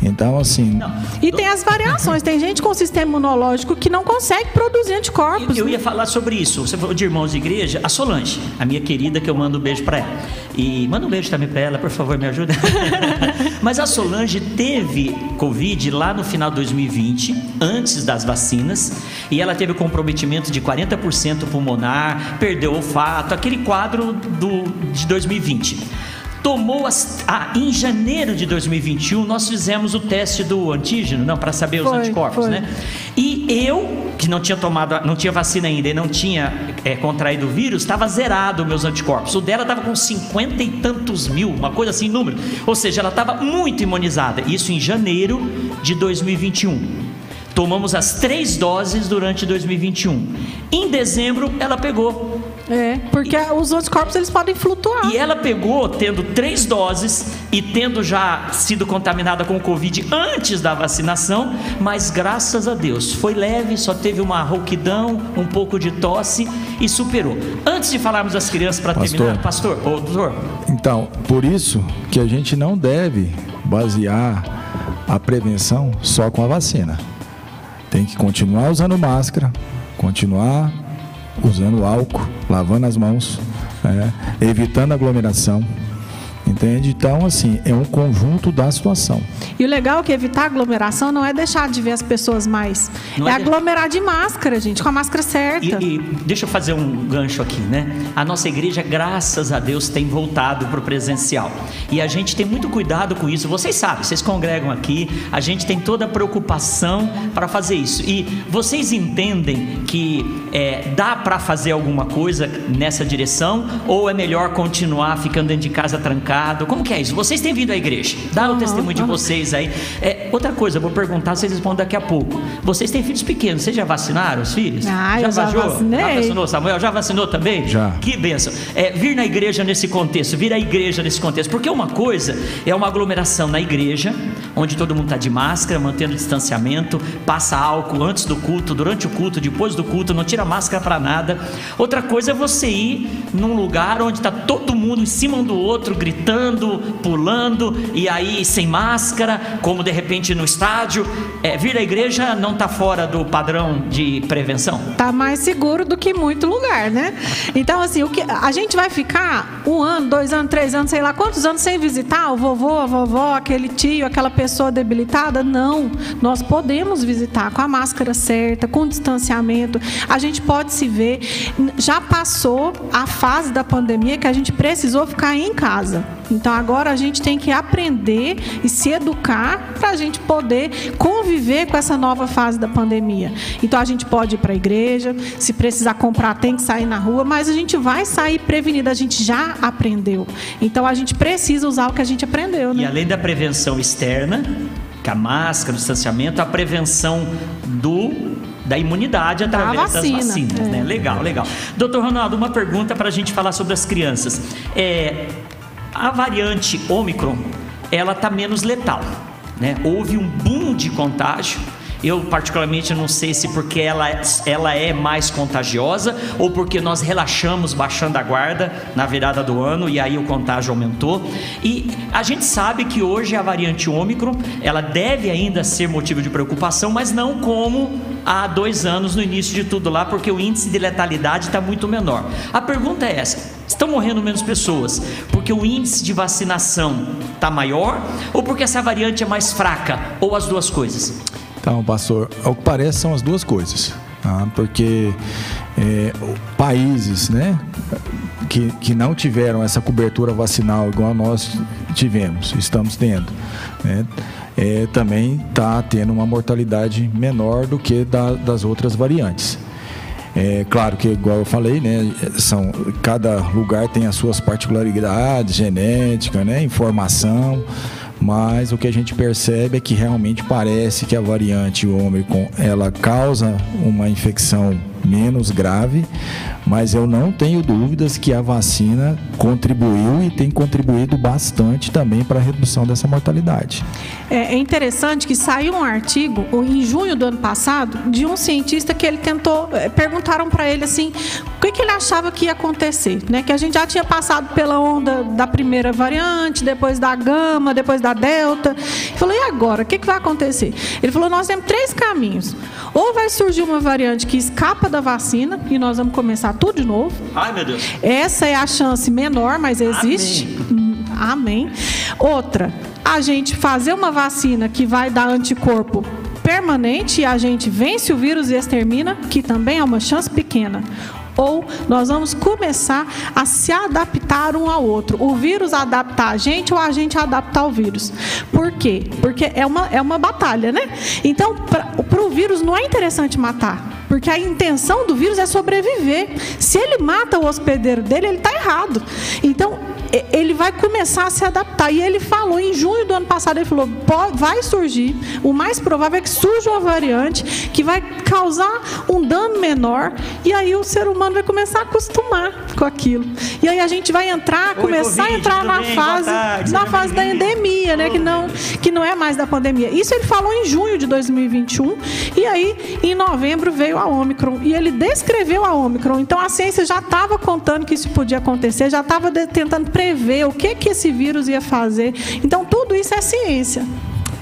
Então, assim, E tem as variações. Tem gente com sistema imunológico que não consegue produzir anticorpos. Eu ia falar sobre isso. Você falou de irmãos de igreja, a Solange, a minha querida, que eu mando um beijo para ela. E manda um beijo também para ela, por favor, me ajuda. Mas a Solange teve Covid lá no final de 2020, antes das vacinas, e ela teve comprometimento de 40% pulmonar, perdeu o olfato, aquele quadro do, de 2020 tomou as, ah, em janeiro de 2021 nós fizemos o teste do antígeno, não para saber os Foi, anticorpos, foi. né? E eu que não tinha tomado, não tinha vacina ainda e não tinha é, contraído o vírus, estava zerado meus anticorpos. O dela estava com 50 e tantos mil, uma coisa assim, número. Ou seja, ela estava muito imunizada. Isso em janeiro de 2021. Tomamos as três doses durante 2021. Em dezembro, ela pegou. É, porque os anticorpos eles podem flutuar. E ela pegou tendo três doses e tendo já sido contaminada com o Covid antes da vacinação, mas graças a Deus foi leve, só teve uma rouquidão, um pouco de tosse e superou. Antes de falarmos das crianças para Pastor. terminar, pastor, ô doutor, Então, por isso que a gente não deve basear a prevenção só com a vacina. Tem que continuar usando máscara, continuar usando álcool, lavando as mãos, né, evitando aglomeração. Entende? Então, assim, é um conjunto da situação. E o legal é que evitar aglomeração não é deixar de ver as pessoas mais. Não é, é de- aglomerar de máscara, gente, com a máscara certa. E, e deixa eu fazer um gancho aqui, né? A nossa igreja, graças a Deus, tem voltado para o presencial. E a gente tem muito cuidado com isso. Vocês sabem, vocês congregam aqui, a gente tem toda a preocupação para fazer isso. E vocês entendem que é, dá para fazer alguma coisa nessa direção? Ou é melhor continuar ficando dentro de casa trancado? Como que é isso? Vocês têm vindo à igreja. Dá o Aham, testemunho de aham. vocês aí. É, outra coisa, eu vou perguntar, vocês respondem daqui a pouco. Vocês têm filhos pequenos, vocês já vacinaram os filhos? Ah, eu já vacinou? vacinei. Já vacinou, Samuel? Já vacinou também? Já. Que benção. É, vir na igreja nesse contexto, vir à igreja nesse contexto. Porque uma coisa é uma aglomeração na igreja, onde todo mundo está de máscara, mantendo distanciamento, passa álcool antes do culto, durante o culto, depois do culto, não tira máscara para nada. Outra coisa é você ir num lugar onde está todo mundo em cima um do outro, gritando, pulando, e aí sem máscara, como de repente no estádio. É, vir à igreja não está fora do padrão de prevenção? Tá mais seguro do que muito lugar, né? Então, assim, o que a gente vai ficar um ano, dois anos, três anos, sei lá quantos anos sem visitar o vovô, a vovó, aquele tio, aquela pessoa debilitada? Não. Nós podemos visitar com a máscara certa, com distanciamento. A gente pode se ver. Já passou a fase da pandemia que a gente precisou ficar em casa. Então agora a gente tem que aprender e se educar para a gente poder conviver com essa nova fase da pandemia. Então a gente pode ir para a igreja, se precisar comprar tem que sair na rua, mas a gente vai sair prevenido, a gente já aprendeu. Então a gente precisa usar o que a gente aprendeu, E né? além da prevenção externa, com a máscara, o distanciamento, a prevenção do da imunidade através vacina, das vacinas, é. né? Legal, legal. Doutor Ronaldo, uma pergunta para a gente falar sobre as crianças. É, a variante Ômicron, ela está menos letal, né? Houve um boom de contágio. Eu, particularmente, não sei se porque ela, ela é mais contagiosa ou porque nós relaxamos baixando a guarda na virada do ano e aí o contágio aumentou. E a gente sabe que hoje a variante Ômicron, ela deve ainda ser motivo de preocupação, mas não como há dois anos no início de tudo lá, porque o índice de letalidade está muito menor. A pergunta é essa: estão morrendo menos pessoas porque o índice de vacinação está maior ou porque essa variante é mais fraca ou as duas coisas? Então, pastor, ao que parece são as duas coisas, tá? porque é, países, né, que, que não tiveram essa cobertura vacinal igual nós tivemos, estamos tendo, né? É, também está tendo uma mortalidade menor do que da, das outras variantes. É claro que, igual eu falei, né, são, cada lugar tem as suas particularidades, genética, né, informação, mas o que a gente percebe é que realmente parece que a variante Ômicron ela causa uma infecção menos grave, mas eu não tenho dúvidas que a vacina contribuiu e tem contribuído bastante também para a redução dessa mortalidade. É, é interessante que saiu um artigo em junho do ano passado de um cientista que ele tentou é, perguntaram para ele assim o que, que, ele achava que ia acontecer, né? Que a gente já tinha passado pela onda da primeira variante, depois da gama, depois da delta. Ele falou e agora o que, que vai acontecer? Ele falou nós temos três caminhos. Ou vai surgir uma variante que escapa da vacina e nós vamos começar tudo de novo. Ai, meu Deus. Essa é a chance menor, mas existe. Amém. Amém. Outra, a gente fazer uma vacina que vai dar anticorpo permanente e a gente vence o vírus e extermina, que também é uma chance pequena ou nós vamos começar a se adaptar um ao outro. O vírus adaptar a gente ou a gente adaptar o vírus. Por quê? Porque é uma, é uma batalha, né? Então, para o vírus não é interessante matar. Porque a intenção do vírus é sobreviver. Se ele mata o hospedeiro dele, ele está errado. Então, ele vai começar a se adaptar. E ele falou em junho do ano passado, ele falou: vai surgir, o mais provável é que surja uma variante que vai causar um dano menor, e aí o ser humano vai começar a acostumar com aquilo. E aí a gente vai entrar, Oi, começar COVID, a entrar na bem? fase, tarde, na fase da endemia, né? Que não, que não é mais da pandemia. Isso ele falou em junho de 2021, e aí em novembro veio a Omicron. E ele descreveu a Omicron. Então a ciência já estava contando que isso podia acontecer, já estava tentando prever o que, que esse vírus ia fazer. Então, tudo isso é ciência.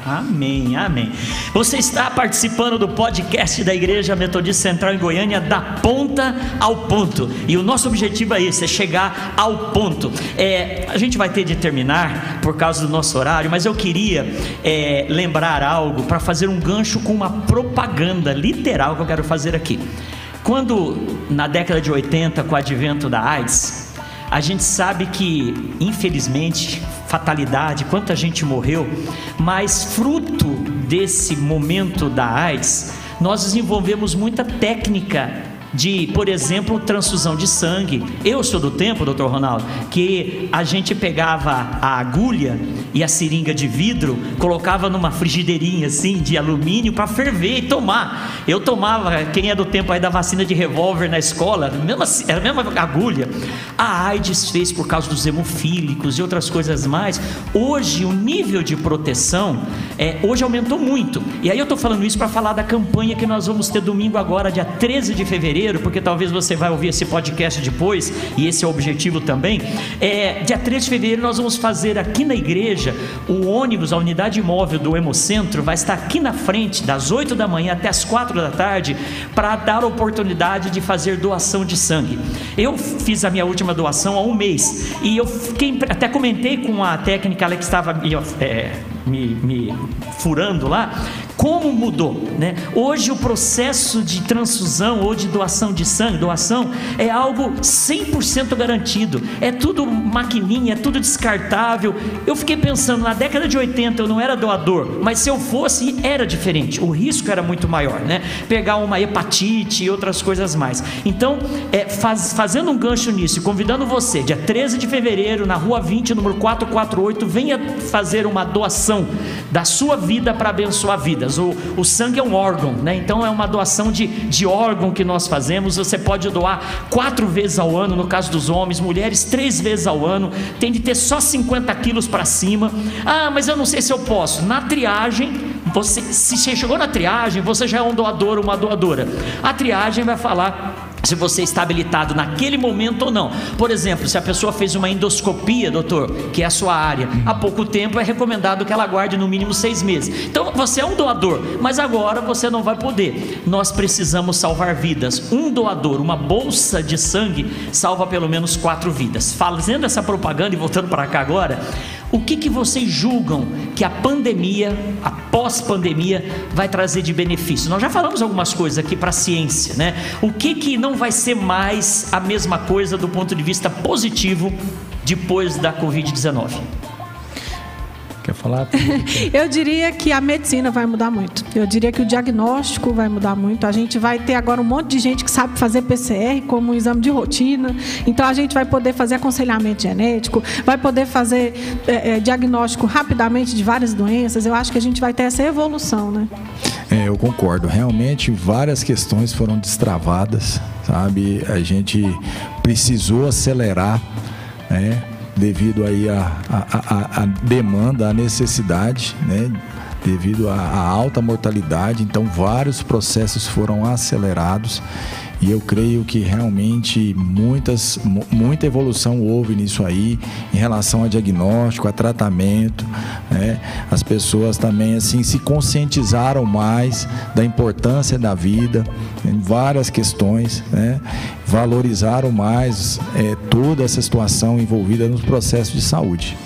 Amém, amém. Você está participando do podcast da Igreja Metodista Central em Goiânia, da ponta ao ponto. E o nosso objetivo é esse: é chegar ao ponto. É, a gente vai ter de terminar por causa do nosso horário, mas eu queria é, lembrar algo para fazer um gancho com uma propaganda literal que eu quero fazer aqui. Quando, na década de 80, com o advento da AIDS, a gente sabe que, infelizmente, fatalidade, quanta gente morreu, mas fruto desse momento da AIDS, nós desenvolvemos muita técnica de, por exemplo, transfusão de sangue. Eu sou do tempo, doutor Ronaldo, que a gente pegava a agulha e a seringa de vidro, colocava numa frigideirinha assim de alumínio para ferver e tomar. Eu tomava, quem é do tempo aí da vacina de revólver na escola, era a mesma agulha. A AIDS fez por causa dos hemofílicos e outras coisas mais. Hoje o nível de proteção é, hoje aumentou muito. E aí eu estou falando isso para falar da campanha que nós vamos ter domingo agora, dia 13 de fevereiro porque talvez você vai ouvir esse podcast depois, e esse é o objetivo também. É, dia 3 de fevereiro nós vamos fazer aqui na igreja o ônibus, a unidade móvel do Hemocentro, vai estar aqui na frente, das 8 da manhã até as 4 da tarde, para dar oportunidade de fazer doação de sangue. Eu fiz a minha última doação há um mês, e eu fiquei, até comentei com a técnica que estava é, me, me furando lá, como mudou, né? Hoje o processo de transfusão ou de doação de sangue, doação, é algo 100% garantido. É tudo maquininha, é tudo descartável. Eu fiquei pensando, na década de 80 eu não era doador, mas se eu fosse, era diferente. O risco era muito maior, né? Pegar uma hepatite e outras coisas mais. Então, é, faz, fazendo um gancho nisso, convidando você, dia 13 de fevereiro, na rua 20, número 448, venha fazer uma doação da sua vida para abençoar vidas. O, o sangue é um órgão, né? então é uma doação de, de órgão que nós fazemos. Você pode doar quatro vezes ao ano, no caso dos homens, mulheres três vezes ao ano. Tem de ter só 50 quilos para cima. Ah, mas eu não sei se eu posso. Na triagem, você, se você chegou na triagem, você já é um doador, uma doadora. A triagem vai falar se você está habilitado naquele momento ou não. Por exemplo, se a pessoa fez uma endoscopia, doutor, que é a sua área, há pouco tempo é recomendado que ela guarde no mínimo seis meses. Então você é um doador, mas agora você não vai poder. Nós precisamos salvar vidas. Um doador, uma bolsa de sangue, salva pelo menos quatro vidas. Fazendo essa propaganda e voltando para cá agora, o que, que vocês julgam que a pandemia, a pós-pandemia, vai trazer de benefício? Nós já falamos algumas coisas aqui para a ciência, né? O que, que não vai ser mais a mesma coisa do ponto de vista positivo depois da Covid-19? Quer falar? Eu diria que a medicina vai mudar muito. Eu diria que o diagnóstico vai mudar muito. A gente vai ter agora um monte de gente que sabe fazer PCR como um exame de rotina. Então a gente vai poder fazer aconselhamento genético, vai poder fazer é, é, diagnóstico rapidamente de várias doenças. Eu acho que a gente vai ter essa evolução, né? É, eu concordo. Realmente várias questões foram destravadas, sabe? A gente precisou acelerar, né? Devido aí a, a, a, a demanda, a necessidade, né? devido à alta mortalidade. Então, vários processos foram acelerados e eu creio que realmente muitas, muita evolução houve nisso aí em relação a diagnóstico, a tratamento. Né? As pessoas também assim se conscientizaram mais da importância da vida em várias questões, né? valorizaram mais é, toda essa situação envolvida nos processos de saúde.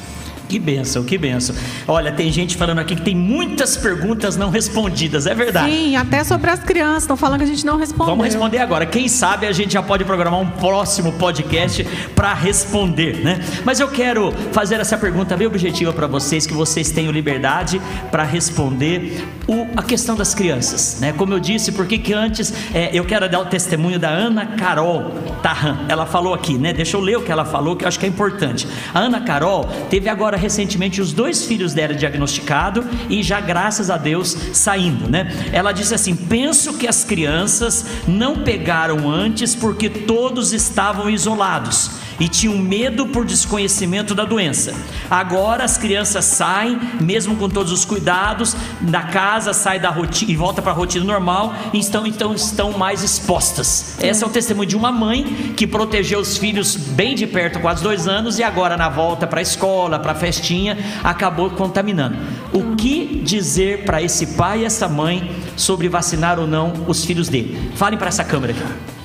Que benção, que benção. Olha, tem gente falando aqui que tem muitas perguntas não respondidas, é verdade. Sim, até sobre as crianças, estão falando que a gente não respondeu. Vamos responder agora. Quem sabe a gente já pode programar um próximo podcast para responder, né? Mas eu quero fazer essa pergunta bem objetiva para vocês, que vocês tenham liberdade para responder o, a questão das crianças, né? Como eu disse, porque que antes é, eu quero dar o testemunho da Ana Carol Tarran. Ela falou aqui, né? Deixa eu ler o que ela falou, que eu acho que é importante. A Ana Carol teve agora recentemente os dois filhos dela diagnosticados e já graças a Deus saindo, né? Ela disse assim: "Penso que as crianças não pegaram antes porque todos estavam isolados e tinham medo por desconhecimento da doença. Agora as crianças saem, mesmo com todos os cuidados, da casa, sai da rotina e volta para a rotina normal e estão então estão mais expostas. Esse é o testemunho de uma mãe que protegeu os filhos bem de perto, quase dois anos, e agora na volta para a escola, para a festinha, acabou contaminando. O que dizer para esse pai e essa mãe sobre vacinar ou não os filhos dele? Falem para essa câmera aqui.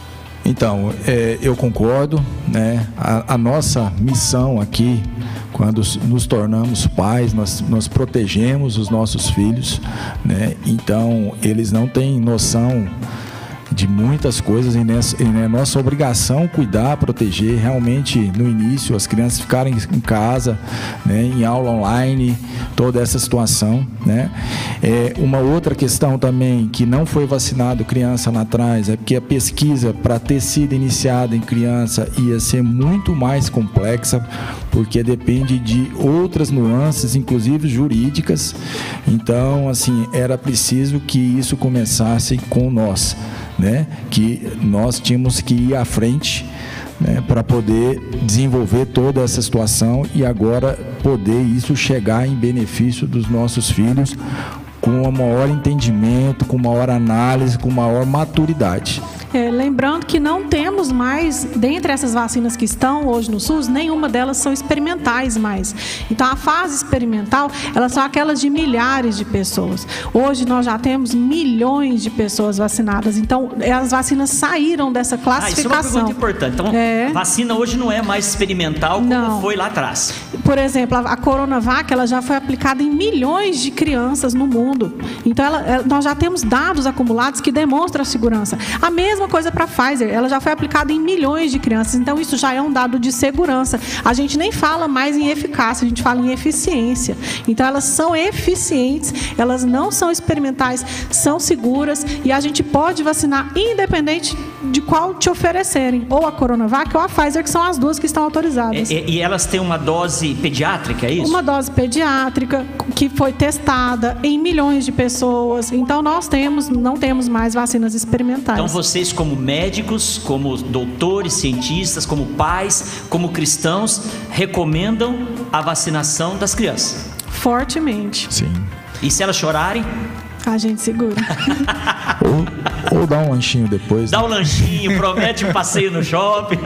Então, é, eu concordo, né? A, a, nossa missão aqui, quando nos tornamos pais, nós, nós protegemos os nossos filhos, né? Então, eles não têm noção de muitas coisas e, é nossa obrigação cuidar, proteger. Realmente, no início, as crianças ficarem em casa, né, em aula online, toda essa situação. Né? É, uma outra questão também que não foi vacinado criança lá atrás é porque a pesquisa para ter sido iniciada em criança ia ser muito mais complexa, porque depende de outras nuances, inclusive jurídicas. Então, assim, era preciso que isso começasse com nós né, que nós tínhamos que ir à frente né, para poder desenvolver toda essa situação e agora poder isso chegar em benefício dos nossos filhos com um maior entendimento, com maior análise, com maior maturidade. É, lembrando que não temos mais, dentre essas vacinas que estão hoje no SUS, nenhuma delas são experimentais mais. Então, a fase experimental, elas são aquelas de milhares de pessoas. Hoje nós já temos milhões de pessoas vacinadas. Então, as vacinas saíram dessa classificação. Ah, isso é uma pergunta importante. Então, é... vacina hoje não é mais experimental como não. foi lá atrás. Por exemplo, a Coronavac, ela já foi aplicada em milhões de crianças no mundo. Então, ela, nós já temos dados acumulados que demonstram a segurança. A mesma mesma coisa para a Pfizer, ela já foi aplicada em milhões de crianças, então isso já é um dado de segurança. A gente nem fala mais em eficácia, a gente fala em eficiência. Então elas são eficientes, elas não são experimentais, são seguras e a gente pode vacinar independente de qual te oferecerem, ou a Coronavac ou a Pfizer, que são as duas que estão autorizadas. E, e elas têm uma dose pediátrica, é isso? Uma dose pediátrica que foi testada em milhões de pessoas. Então nós temos, não temos mais vacinas experimentais. Então vocês como médicos, como doutores, cientistas, como pais, como cristãos, recomendam a vacinação das crianças? Fortemente. Sim. E se elas chorarem? A gente segura. ou, ou dá um lanchinho depois. Dá né? um lanchinho, promete um passeio no shopping.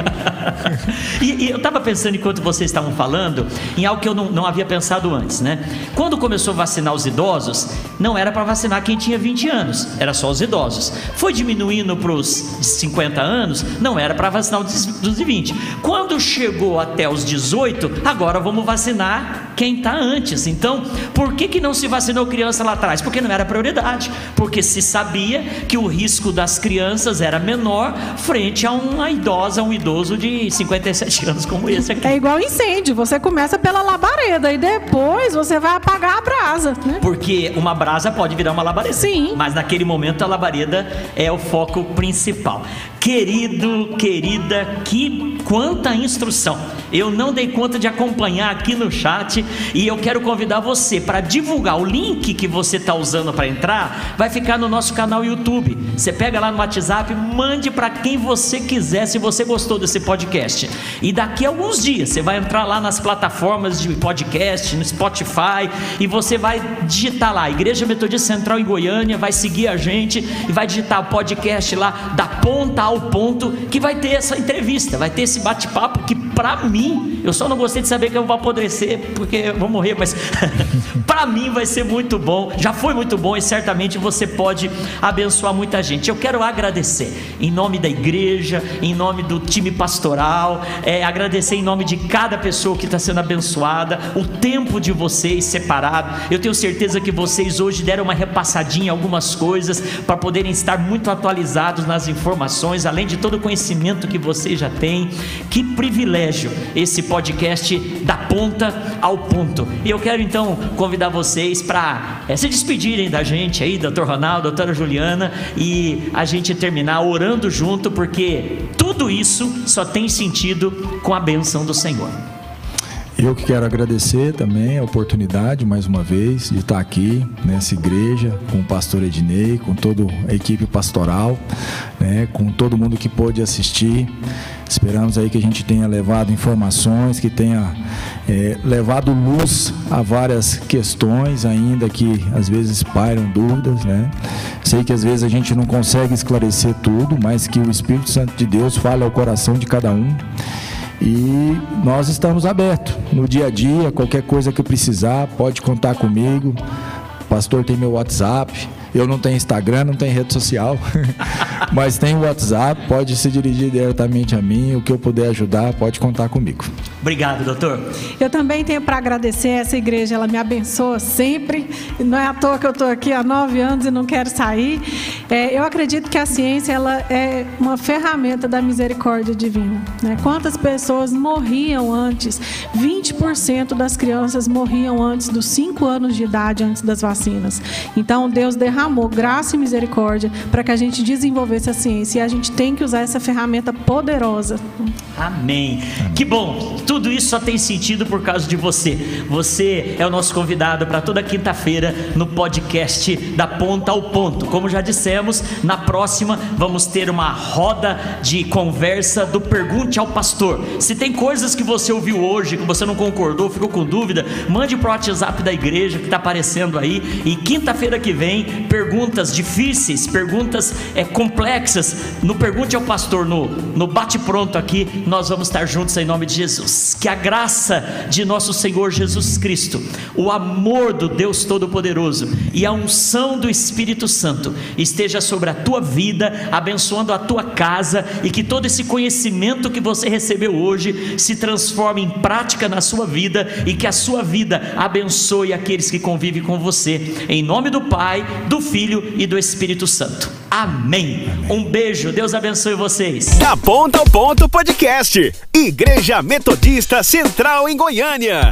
e, e, eu estava pensando, enquanto vocês estavam falando, em algo que eu não, não havia pensado antes, né? Quando começou a vacinar os idosos, não era para vacinar quem tinha 20 anos, era só os idosos. Foi diminuindo para os 50 anos, não era para vacinar os de 20. Quando chegou até os 18, agora vamos vacinar quem está antes. Então, por que, que não se vacinou criança lá atrás? Porque não era prioridade. Porque se sabia que o risco das crianças era menor frente a uma idosa, um idoso de 57 anos como esse aqui. É igual incêndio, você começa pela labareda e depois você vai apagar a brasa. Né? Porque uma brasa pode virar uma labareda. Sim. Mas naquele momento a labareda é o foco principal. Querido, querida, que quanta instrução. Eu não dei conta de acompanhar aqui no chat e eu quero convidar você para divulgar o link que você está usando para entrar, vai ficar no nosso canal YouTube. Você pega lá no WhatsApp, mande para quem você quiser se você gostou desse podcast. E daqui a alguns dias você vai entrar lá nas plataformas de podcast, no Spotify, e você vai digitar lá Igreja Metodista Central em Goiânia, vai seguir a gente e vai digitar o podcast lá da ponta ao ponto que vai ter essa entrevista, vai ter esse bate-papo que para mim, eu só não gostei de saber que eu vou apodrecer porque eu vou morrer, mas para mim vai ser muito bom. Já foi muito bom e certamente você pode abençoar muita gente. Eu quero agradecer em nome da igreja, em nome do time pastoral, é, agradecer em nome de cada pessoa que está sendo abençoada, o tempo de vocês separado. Eu tenho certeza que vocês hoje deram uma repassadinha em algumas coisas para poderem estar muito atualizados nas informações, além de todo o conhecimento que vocês já têm. Que privilégio privilégio esse podcast da ponta ao ponto. E eu quero então convidar vocês para é, se despedirem da gente aí, doutor Ronaldo, doutora Juliana, e a gente terminar orando junto, porque tudo isso só tem sentido com a benção do Senhor. Eu que quero agradecer também a oportunidade, mais uma vez, de estar aqui nessa igreja com o pastor Ednei, com toda a equipe pastoral, né, com todo mundo que pôde assistir. Esperamos aí que a gente tenha levado informações, que tenha é, levado luz a várias questões ainda que às vezes pairam dúvidas, né? Sei que às vezes a gente não consegue esclarecer tudo, mas que o Espírito Santo de Deus fale ao coração de cada um. E nós estamos abertos no dia a dia, qualquer coisa que precisar, pode contar comigo. O pastor tem meu WhatsApp, eu não tenho Instagram, não tenho rede social, mas tem WhatsApp, pode se dirigir diretamente a mim, o que eu puder ajudar, pode contar comigo. Obrigado, doutor. Eu também tenho para agradecer essa igreja, ela me abençoa sempre. Não é à toa que eu estou aqui há nove anos e não quero sair. É, eu acredito que a ciência ela é uma ferramenta da misericórdia divina. Né? Quantas pessoas morriam antes? 20% das crianças morriam antes dos cinco anos de idade, antes das vacinas. Então Deus derramou derramou graça e misericórdia para que a gente desenvolvesse a ciência. E a gente tem que usar essa ferramenta poderosa. Amém. Que bom. Tudo isso só tem sentido por causa de você. Você é o nosso convidado para toda quinta-feira no podcast da Ponta ao Ponto. Como já dissemos, na próxima vamos ter uma roda de conversa do Pergunte ao Pastor. Se tem coisas que você ouviu hoje que você não concordou, ficou com dúvida, mande para o WhatsApp da igreja que está aparecendo aí. E quinta-feira que vem, perguntas difíceis, perguntas é, complexas, no Pergunte ao Pastor, no, no bate-pronto aqui, nós vamos estar juntos em nome de Jesus. Que a graça de nosso Senhor Jesus Cristo, o amor do Deus Todo-Poderoso e a unção do Espírito Santo esteja sobre a tua vida, abençoando a tua casa e que todo esse conhecimento que você recebeu hoje se transforme em prática na sua vida e que a sua vida abençoe aqueles que convivem com você. Em nome do Pai, do Filho e do Espírito Santo. Amém. Um beijo, Deus abençoe vocês. Da ponta ao ponto podcast. Igreja Metodista Central em Goiânia.